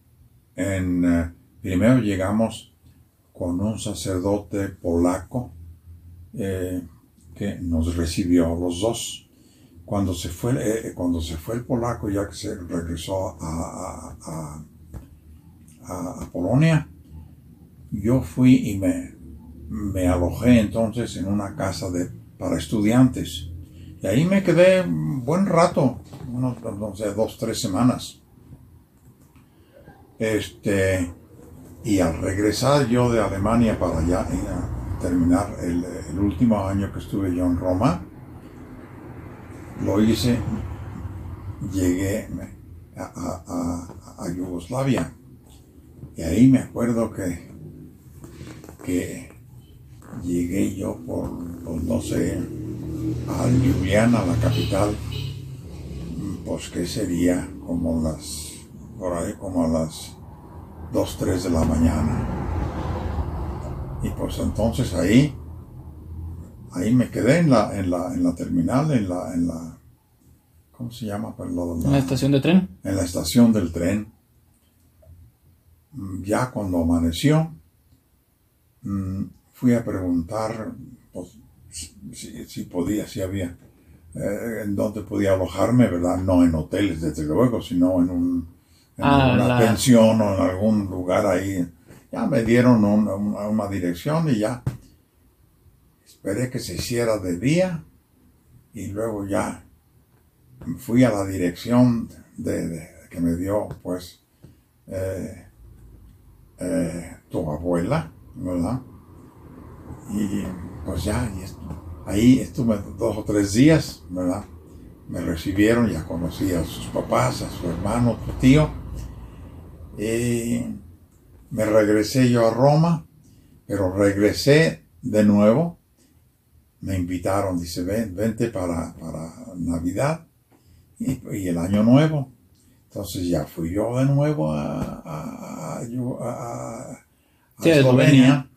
en, eh, primero llegamos con un sacerdote polaco eh, que nos recibió a los dos. cuando se fue, eh, cuando se fue el polaco, ya que se regresó a, a, a, Polonia, yo fui y me, me alojé entonces en una casa de, para estudiantes. Y ahí me quedé un buen rato, unos, no sé, dos, tres semanas. Este, y al regresar yo de Alemania para allá, y terminar el, el último año que estuve yo en Roma, lo hice, llegué a, Yugoslavia. Y ahí me acuerdo que, que llegué yo por, pues, no sé, a Ljubljana, la capital, pues que sería como las, por ahí como a las 2, 3 de la mañana. Y pues entonces ahí ahí me quedé en la, en la, en la terminal, en la, en la, ¿cómo se llama? ¿En la estación de tren? En la estación del tren. Mm, ya cuando amaneció, mm, fui a preguntar pues, si, podía, si había, eh, en dónde podía alojarme, ¿verdad? No en hoteles, desde luego, sino en, un, en ah, una pensión o en algún lugar ahí. Ya me dieron una dirección y ya esperé que se hiciera de día y luego ya fui a la dirección de, que me dio pues eh, eh, tu abuela, ¿verdad? Y pues ya, ahí estuve dos o tres días, ¿verdad? Me recibieron, ya conocí a sus papás, a su hermano, tu tío. Y me regresé yo a Roma, pero regresé de nuevo me invitaron, dice, ven, vente para, Navidad y, el Año Nuevo. Entonces ya fui yo de nuevo a, a, a, Eslovenia.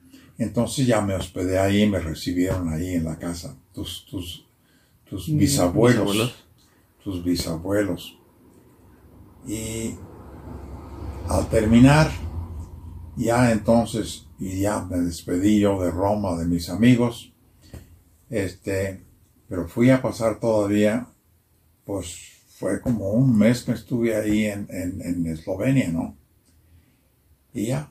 Entonces ya me hospedé ahí, me recibieron ahí en la casa. Tus, tus, tus mm, bisabuelos, Tus bisabuelos. Y al terminar, ya entonces, y ya me despedí yo de Roma, de mis amigos este, pero fui a pasar todavía, pues fue como un mes que estuve ahí en, en, Eslovenia, ¿no? Y ya,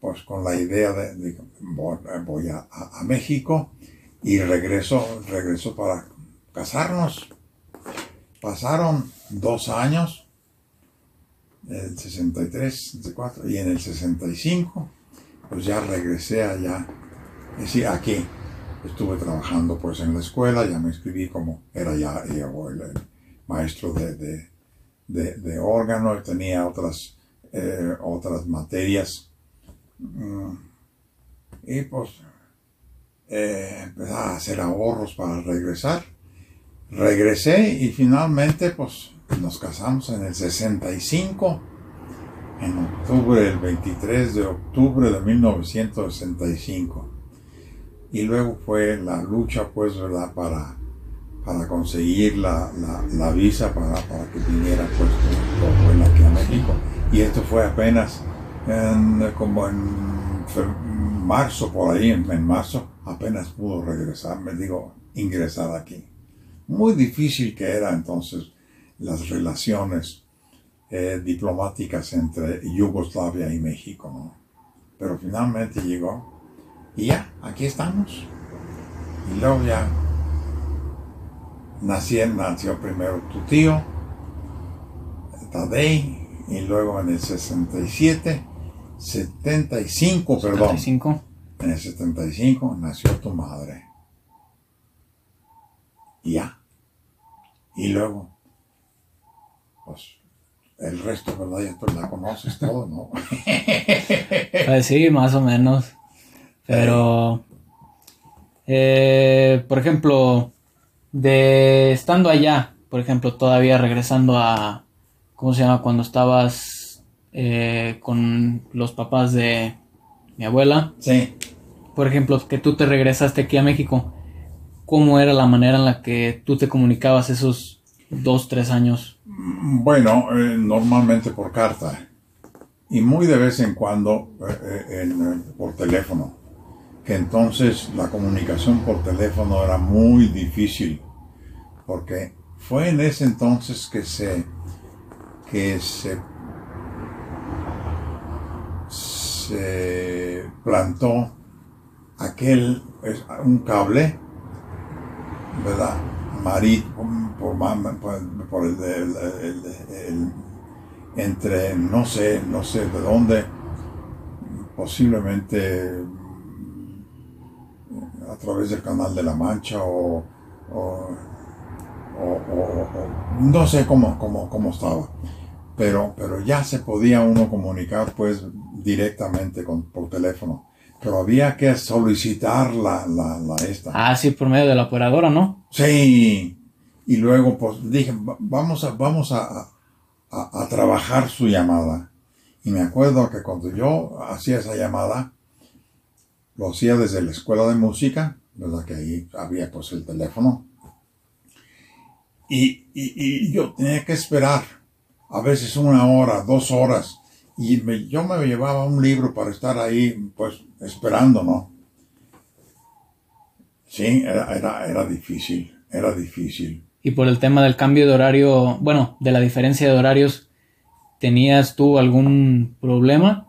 pues con la idea de, voy, a, a, México y regreso, regreso para casarnos. Pasaron dos años, el 63, 64 y en el 65, pues ya regresé allá, es decir, aquí, estuve trabajando pues en la escuela, ya me inscribí como era ya, el, maestro de, de, órgano tenía otras, eh, otras materias. Mm, y pues eh, empecé a hacer ahorros para regresar. Regresé y finalmente pues nos casamos en el 65, en octubre, el 23 de octubre de 1965 y luego fue la lucha, pues, ¿verdad?, para, para conseguir la, la, visa para, para, que viniera, pues, aquí a México. Y esto fue apenas en, como en marzo, por ahí, en, marzo, apenas pudo regresar, me digo, ingresar aquí. Muy difícil que era entonces las relaciones eh, diplomáticas entre Yugoslavia y México. Pero finalmente llegó y ya, aquí estamos. Y luego ya nació, nació primero tu tío, Tadei, y luego en el 67, 75, perdón. En el 75 nació tu madre. Y ya. Y luego, pues, el resto, ¿verdad? Ya tú la conoces todo, ¿no? pues sí, más o menos. Pero, eh, por ejemplo, de estando allá, por ejemplo, todavía regresando a, ¿cómo se llama? Cuando estabas eh, con los papás de mi abuela. Sí. Por ejemplo, que tú te regresaste aquí a México. ¿Cómo era la manera en la que tú te comunicabas esos dos, tres años? Bueno, eh, normalmente por carta y muy de vez en cuando por teléfono entonces la comunicación por teléfono era muy difícil. porque fue en ese entonces que se que se se plantó aquel un cable verdad marit por, por, el, el, entre no sé no sé de dónde posiblemente a través del canal de la Mancha o, o, no sé cómo, cómo, cómo estaba pero, pero ya se podía uno comunicar pues directamente con, por teléfono. Pero había que solicitar la, la, la, esta. Ah, sí, por medio de la operadora, ¿no? Sí. Y luego pues dije, vamos a, vamos a, a, a trabajar su llamada. Y me acuerdo que cuando yo hacía esa llamada, lo hacía desde la escuela de música, ¿verdad? Que ahí había pues el teléfono. Y, y, y yo tenía que esperar a veces una hora, dos horas, y yo me llevaba un libro para estar ahí, pues, esperando, ¿no? Sí, era, era, era difícil, era difícil. Y por el tema del cambio de horario, bueno, de la diferencia de horarios, ¿tenías tú algún problema?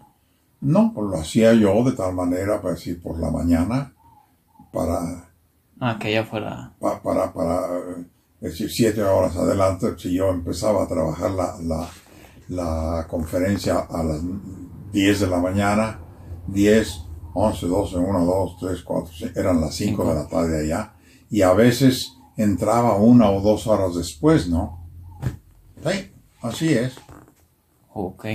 No, pues lo hacía yo de tal manera, para decir, por la mañana, para... Ah, que ya fuera... para, para es decir, siete horas adelante, si yo empezaba a trabajar la, la, la conferencia a las 10 de la mañana, 10, 11, 12, 1, 2, 3, 4, eran las 5 de la tarde allá, y a veces entraba una o dos horas después, ¿no? Sí, así es. Ok.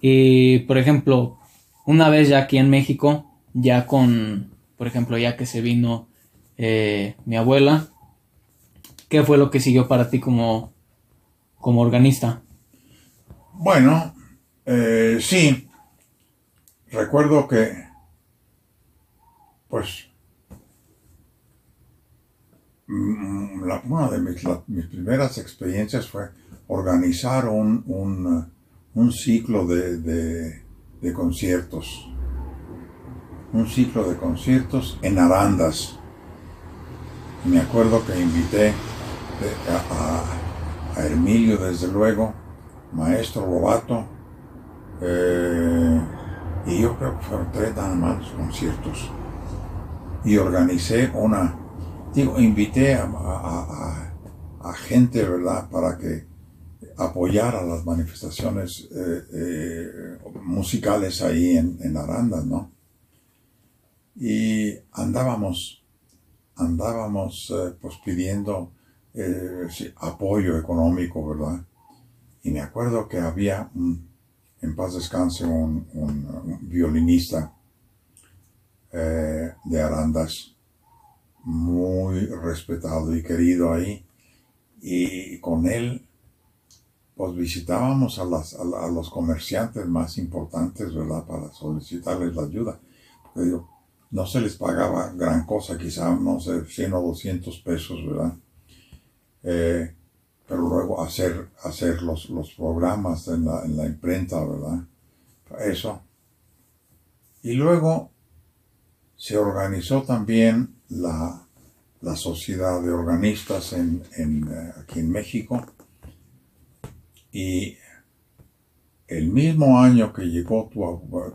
Y, por ejemplo, una vez ya aquí en México, ya con, por ejemplo, ya que se vino eh, mi abuela, ¿Qué fue lo que siguió para ti como, como organista? Bueno, eh, sí. Recuerdo que, pues, mm, una de mis, primeras experiencias fue organizar un, un, ciclo de, de, conciertos. Un ciclo de conciertos en Arandas. Me acuerdo que invité a, a, Emilio, desde luego, maestro Lobato, eh, y yo creo que fueron tres nada conciertos. Y organicé una, digo, invité a, gente, ¿verdad?, para que apoyara las manifestaciones eh, eh, musicales ahí en, en Aranda, ¿no? Y andábamos, andábamos pues pidiendo apoyo económico, ¿verdad? Y me acuerdo que había, un, en paz descanse, un, violinista eh, de Arandas, muy respetado y querido ahí, y con él, pues visitábamos a, los comerciantes más importantes, ¿verdad? Para solicitarles la ayuda. Porque no se les pagaba gran cosa, quizá, no sé, 100 o 200 pesos, ¿verdad? Eh, pero luego hacer, hacer los, los programas en la, en la, imprenta, ¿verdad? Eso. Y luego se organizó también la, la sociedad de organistas en, en, eh, aquí en México. Y el mismo año que llegó tu,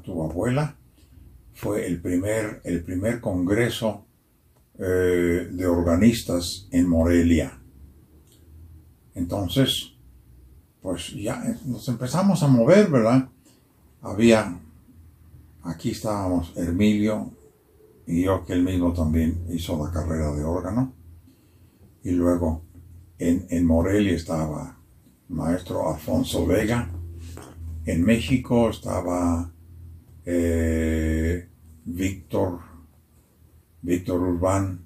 tu abuela, fue el primer, el primer congreso eh, de organistas en Morelia. Entonces, pues ya nos empezamos a mover, ¿verdad? Había, aquí estábamos Hermilio y yo que él mismo también hizo la carrera de órgano. Y luego en, en Morelia estaba maestro Alfonso Vega. En México estaba eh, Víctor, Víctor Urbán.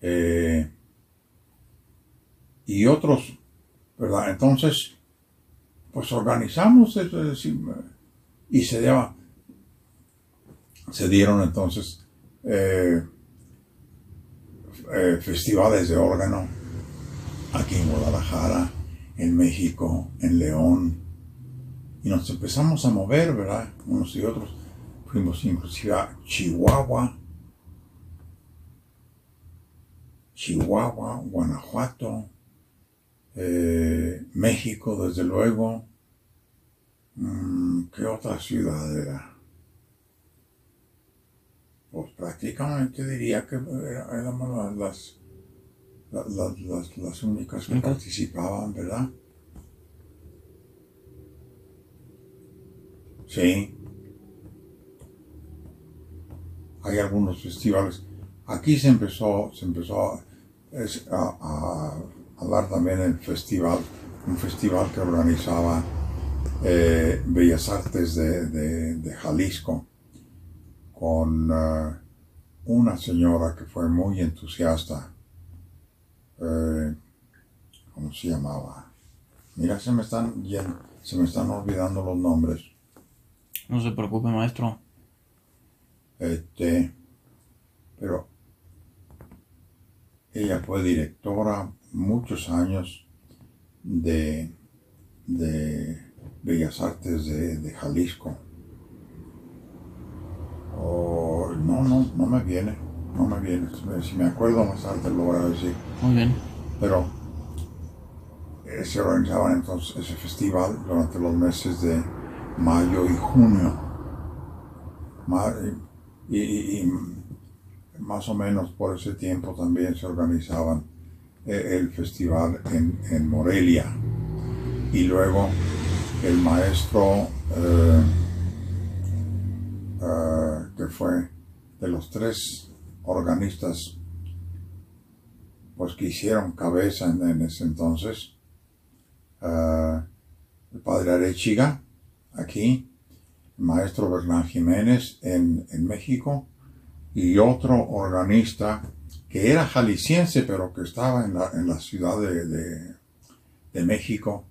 Eh, y otros, ¿verdad? Entonces, pues organizamos y se llama, se dieron entonces eh, eh, festivales de órgano aquí en Guadalajara, en México, en León, y nos empezamos a mover, ¿verdad? Unos y otros. Fuimos inclusive a Chihuahua, Chihuahua, Guanajuato, eh, México, desde luego. Mm, ¿Qué otra ciudad era? Pues prácticamente diría que eran las, las, las, únicas que participaban, ¿verdad? Sí. Hay algunos festivales. Aquí se empezó, se empezó a, a, dar también el festival, un festival que organizaba eh, Bellas Artes de, Jalisco con eh, una señora que fue muy entusiasta. Eh, ¿Cómo se llamaba? Mira, se me están se me están olvidando los nombres. No se preocupe, maestro. Este, pero ella fue directora muchos años de, de Bellas Artes de, Jalisco. Oh, no, no, no me viene, no me viene. Si me acuerdo más tarde lo voy a decir. Muy bien. Pero eh, se organizaba entonces ese festival durante los meses de mayo y junio. y, más o menos por ese tiempo también se organizaban el festival en, Morelia. Y luego el maestro eh, eh, que fue de los tres organistas pues que hicieron cabeza en, ese entonces el padre Arechiga aquí el maestro Bernal Jiménez en, en México y otro organista que era jalisciense pero que estaba en la, en la ciudad de, de, México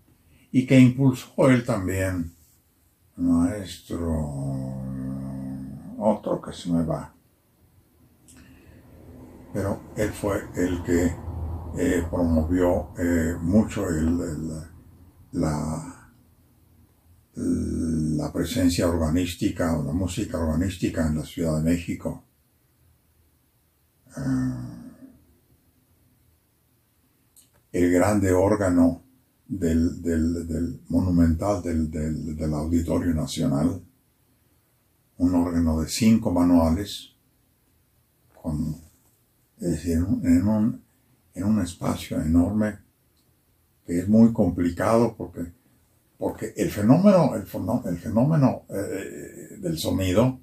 y que impulsó él también, maestro, otro que se me va. Pero él fue el que eh, promovió eh, mucho el, la, la presencia organística o la música organística en la Ciudad de México. Ah, el grande órgano del, monumental del, Auditorio Nacional, un órgano de cinco manuales, con, en, un, en un espacio enorme que es muy complicado porque, porque el fenómeno, el, eh, del sonido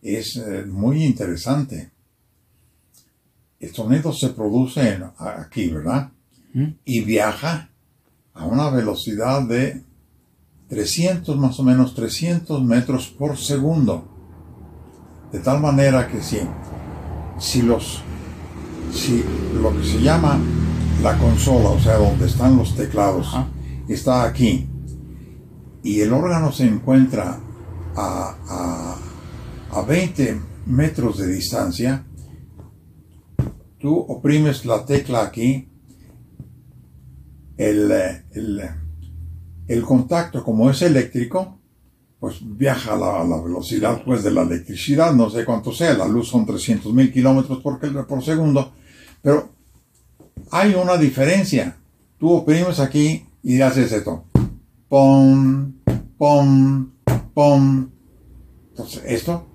es eh, muy interesante el sonido se produce aquí, ¿verdad? Y viaja a una velocidad de 300, más o menos 300 metros por segundo. De tal manera que si, si los, si lo que se llama la consola, o sea, donde están los teclados, está aquí, y el órgano se encuentra a, a, a 20 metros de distancia, tú oprimes la tecla aquí, el, el, contacto como es eléctrico, pues viaja a la, velocidad pues de la electricidad, no sé cuánto sea, la luz son 300 mil kilómetros por, por segundo, pero hay una diferencia. Tú oprimes aquí y haces esto. Pom, pom, pom. Entonces, esto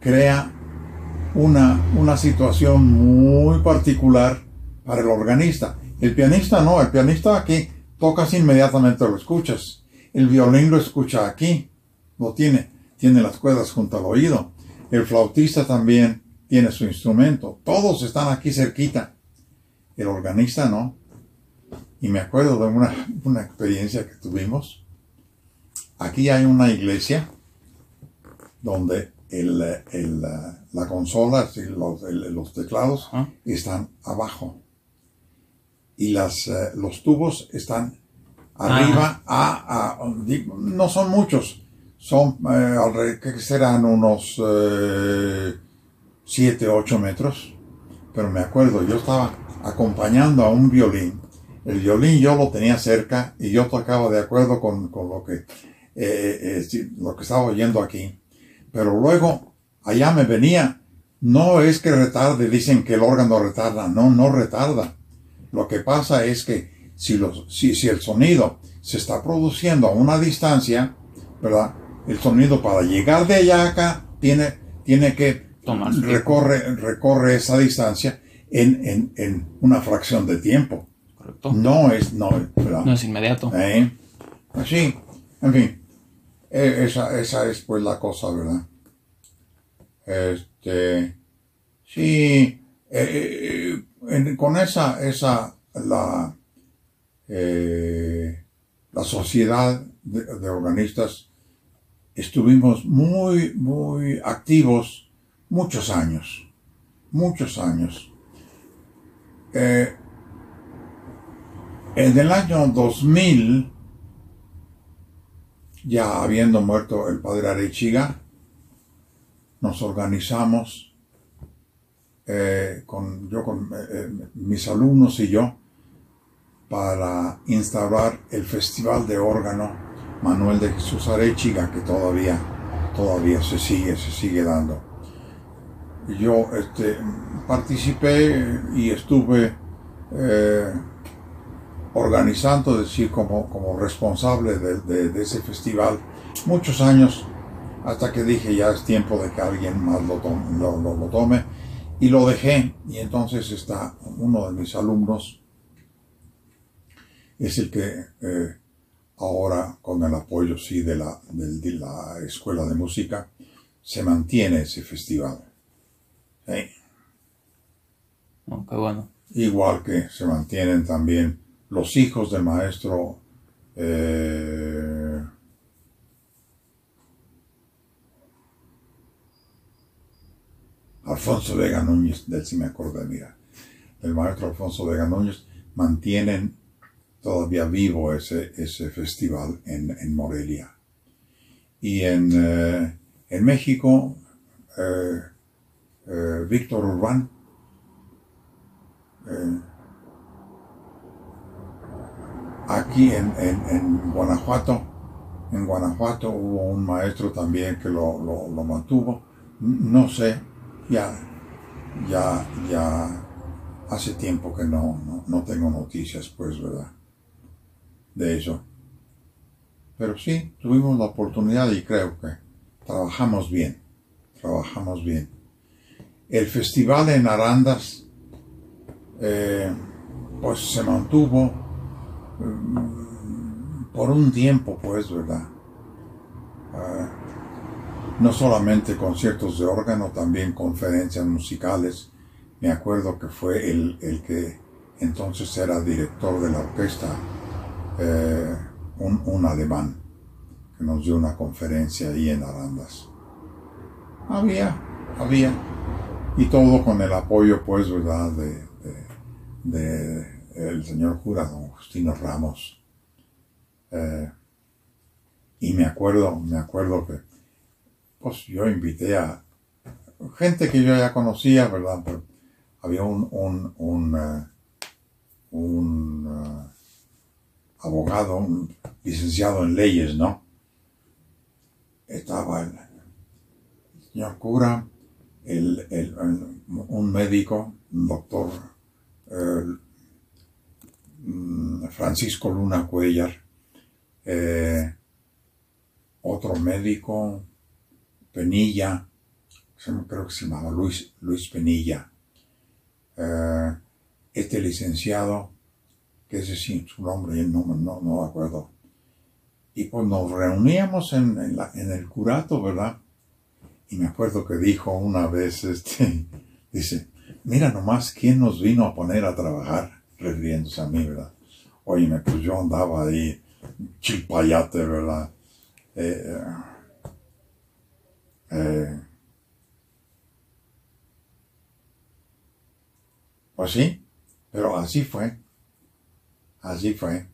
crea una, una situación muy particular para el organista. El pianista no, el pianista aquí tocas inmediatamente lo escuchas. El violín lo escucha aquí, lo tiene, tiene las cuerdas junto al oído. El flautista también tiene su instrumento. Todos están aquí cerquita. El organista no. Y me acuerdo de una, una experiencia que tuvimos. Aquí hay una iglesia donde el, la consola, los, los teclados están abajo. Y las, eh, los tubos están arriba a, no son muchos, son, eh, que serán unos 7, eh, 8 metros, pero me acuerdo, yo estaba acompañando a un violín, el violín yo lo tenía cerca y yo tocaba de acuerdo con, con lo que, lo que estaba oyendo aquí pero luego allá me venía no es que retarde, dicen que el órgano retarda, no, no retarda. Lo que pasa es que si, los, si, si el sonido se está produciendo a una distancia, ¿verdad? El sonido para llegar de allá a acá tiene, tiene que recorre, recorre esa distancia en, en, en, una fracción de tiempo. Correcto. No es, no, no es inmediato. ¿Eh? Así, en fin, esa, esa es pues la cosa, ¿verdad? Este, sí, eh, eh, con esa, esa, la, eh, la sociedad de, organistas estuvimos muy, muy activos muchos años, muchos años. en el año 2000, ya habiendo muerto el padre Arechiga, nos organizamos eh, con, yo con eh, eh, mis alumnos y yo para instaurar el Festival de Órgano Manuel de Jesús Arechiga que todavía, todavía se sigue, se sigue dando. Yo este, participé y estuve organizando, decir, como, como responsable de, ese festival muchos años hasta que dije ya es tiempo de que alguien más lo tome, lo, tome. Y lo dejé y entonces está uno de mis alumnos es el que eh, ahora con el apoyo sí de la, de, la escuela de música se mantiene ese festival. Oh, bueno. igual que se mantienen también los hijos del maestro eh, Alfonso Vega Núñez, si me acuerdo, mira, el maestro Alfonso Vega Núñez, mantienen todavía vivo ese, ese festival en, Morelia. Y en, eh, en México, eh, eh, Víctor Urbán, aquí en, en, Guanajuato, en Guanajuato hubo un maestro también que lo, lo mantuvo. No sé, ya, ya, ya hace tiempo que no, no, tengo noticias, pues, ¿verdad? De eso. Pero sí, tuvimos la oportunidad y creo que trabajamos bien, trabajamos bien. El festival en Arandas, eh, pues se mantuvo por un tiempo, pues, ¿verdad? Ah, no solamente conciertos de órgano, también conferencias musicales. Me acuerdo que fue el, que entonces era director de la orquesta, eh, un, alemán, que nos dio una conferencia ahí en Arandas. Había, había, y todo con el apoyo, pues, ¿verdad?, de, de, el señor cura, don Justino Ramos. Eh, y me acuerdo, me acuerdo que pues yo invité a gente que yo ya conocía, ¿verdad? Pero había un, un, un, eh, eh, abogado, un licenciado en leyes, ¿no? Estaba el, señor cura, el, un médico, un doctor mm, Francisco Luna Cuellar, eh, otro médico, Penilla, creo que se llamaba Luis, Luis Penilla, eh, este licenciado, que es decir, su nombre, no, no, no acuerdo. Y pues nos reuníamos en, en, el curato, ¿verdad? Y me acuerdo que dijo una vez, este, dice, mira nomás quién nos vino a poner a trabajar, refiriéndose a mí, ¿verdad? Oye, pues yo andaba ahí, chilpayate, ¿verdad? Eh, eh, pues sí, pero así fue. Así fue.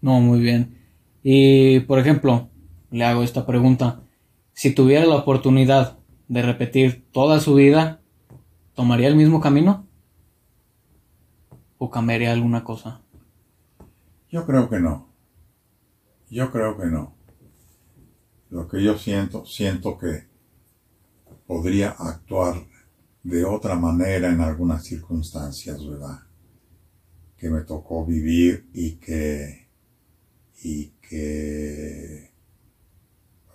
No, muy bien. Y, por ejemplo, le hago esta pregunta. Si tuviera la oportunidad de repetir toda su vida, ¿tomaría el mismo camino? ¿O cambiaría alguna cosa? Yo creo que no. Yo creo que no lo que yo siento, siento que podría actuar de otra manera en algunas circunstancias, ¿verdad? Que me tocó vivir y que, y que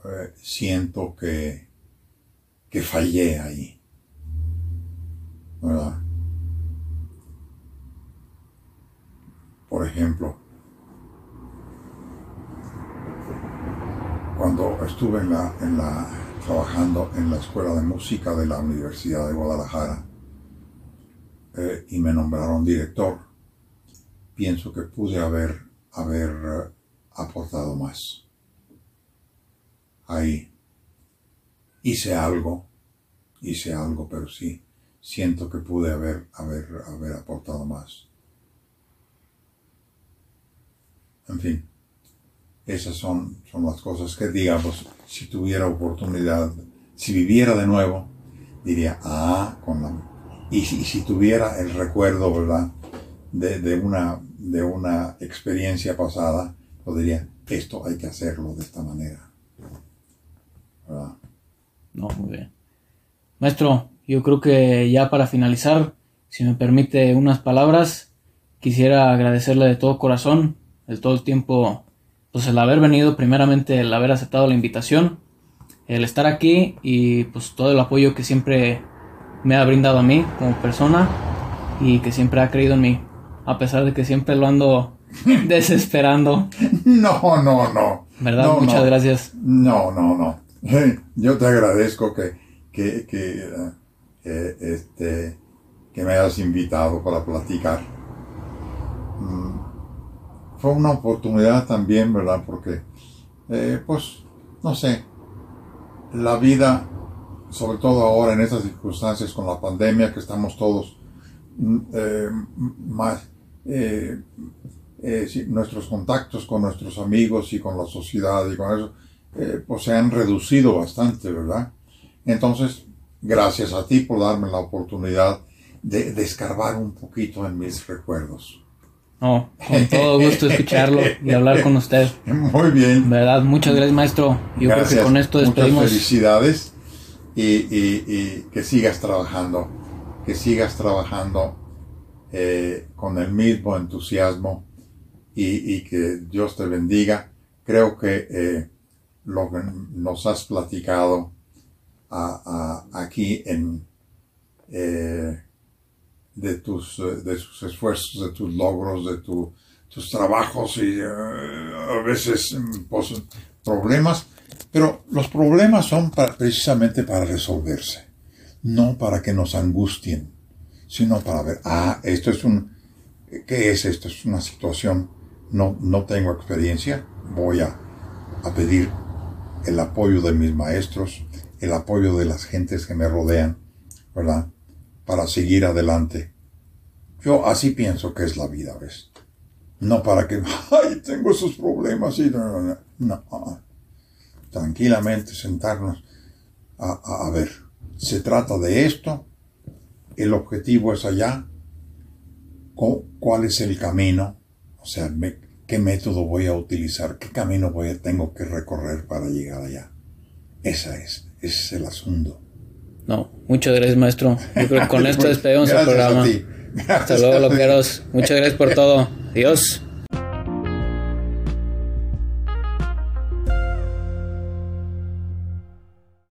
eh, siento que, que fallé ahí, ¿verdad? Por ejemplo, cuando estuve en la, en la, trabajando en la Escuela de Música de la Universidad de Guadalajara eh, y me nombraron director, pienso que pude haber, haber eh, aportado más. Ahí hice algo, hice algo, pero sí, siento que pude haber, haber, haber aportado más. En fin. Esas son, son las cosas que, digamos, si tuviera oportunidad, si viviera de nuevo, diría, ah, con la... Y si, si tuviera el recuerdo, ¿verdad? De, de, una, de una experiencia pasada, podría, esto hay que hacerlo de esta manera. ¿Verdad? No, muy bien. Maestro, yo creo que ya para finalizar, si me permite unas palabras, quisiera agradecerle de todo corazón el todo el tiempo pues el haber venido, primeramente el haber aceptado la invitación, el estar aquí y pues todo el apoyo que siempre me ha brindado a mí como persona y que siempre ha creído en mí, a pesar de que siempre lo ando desesperando. No, no, no. ¿Verdad? Muchas gracias. No, no, no. Yo te agradezco que, que, que, eh, este, que me hayas invitado para platicar. Mm, fue una oportunidad también, ¿verdad? Porque, eh, pues, no sé, la vida, sobre todo ahora en estas circunstancias con la pandemia, que estamos todos mm, eh, más, eh, nuestros contactos con nuestros amigos y con la sociedad y con eso, pues se han reducido bastante, ¿verdad? Entonces, gracias a ti por darme la oportunidad de, de escarbar un poquito en mis recuerdos. No, con todo gusto escucharlo y hablar con usted. Muy bien. ¿Verdad? Muchas gracias, maestro. Yo creo que con esto despedimos. Muchas felicidades y, que sigas trabajando, que sigas trabajando eh, con el mismo entusiasmo y, que Dios te bendiga. Creo que eh, lo que nos has platicado aquí en... Eh, de tus, eh, de tus esfuerzos, de tus logros, de tus trabajos y eh, a veces mm, pues, problemas, pero los problemas son precisamente para resolverse, no para que nos angustien, sino para ver, ah, esto es un, ¿qué es esto? Es una situación, no, no tengo experiencia, voy a, a pedir el apoyo de mis maestros, el apoyo de las gentes que me rodean, ¿verdad? Para seguir adelante. Yo así pienso que es la vida, ¿ves? No para que, ay, tengo esos problemas y no, no, no. Tranquilamente sentarnos a, a, ver, se trata de esto, el objetivo es allá, cuál es el camino, o sea, qué método voy a utilizar, qué camino voy a, tengo que recorrer para llegar allá. Esa es, ese es el asunto. No, muchas gracias, maestro. Yo creo que con esto despedimos el programa. Hasta luego, loqueros. Muchas gracias por todo. Adiós.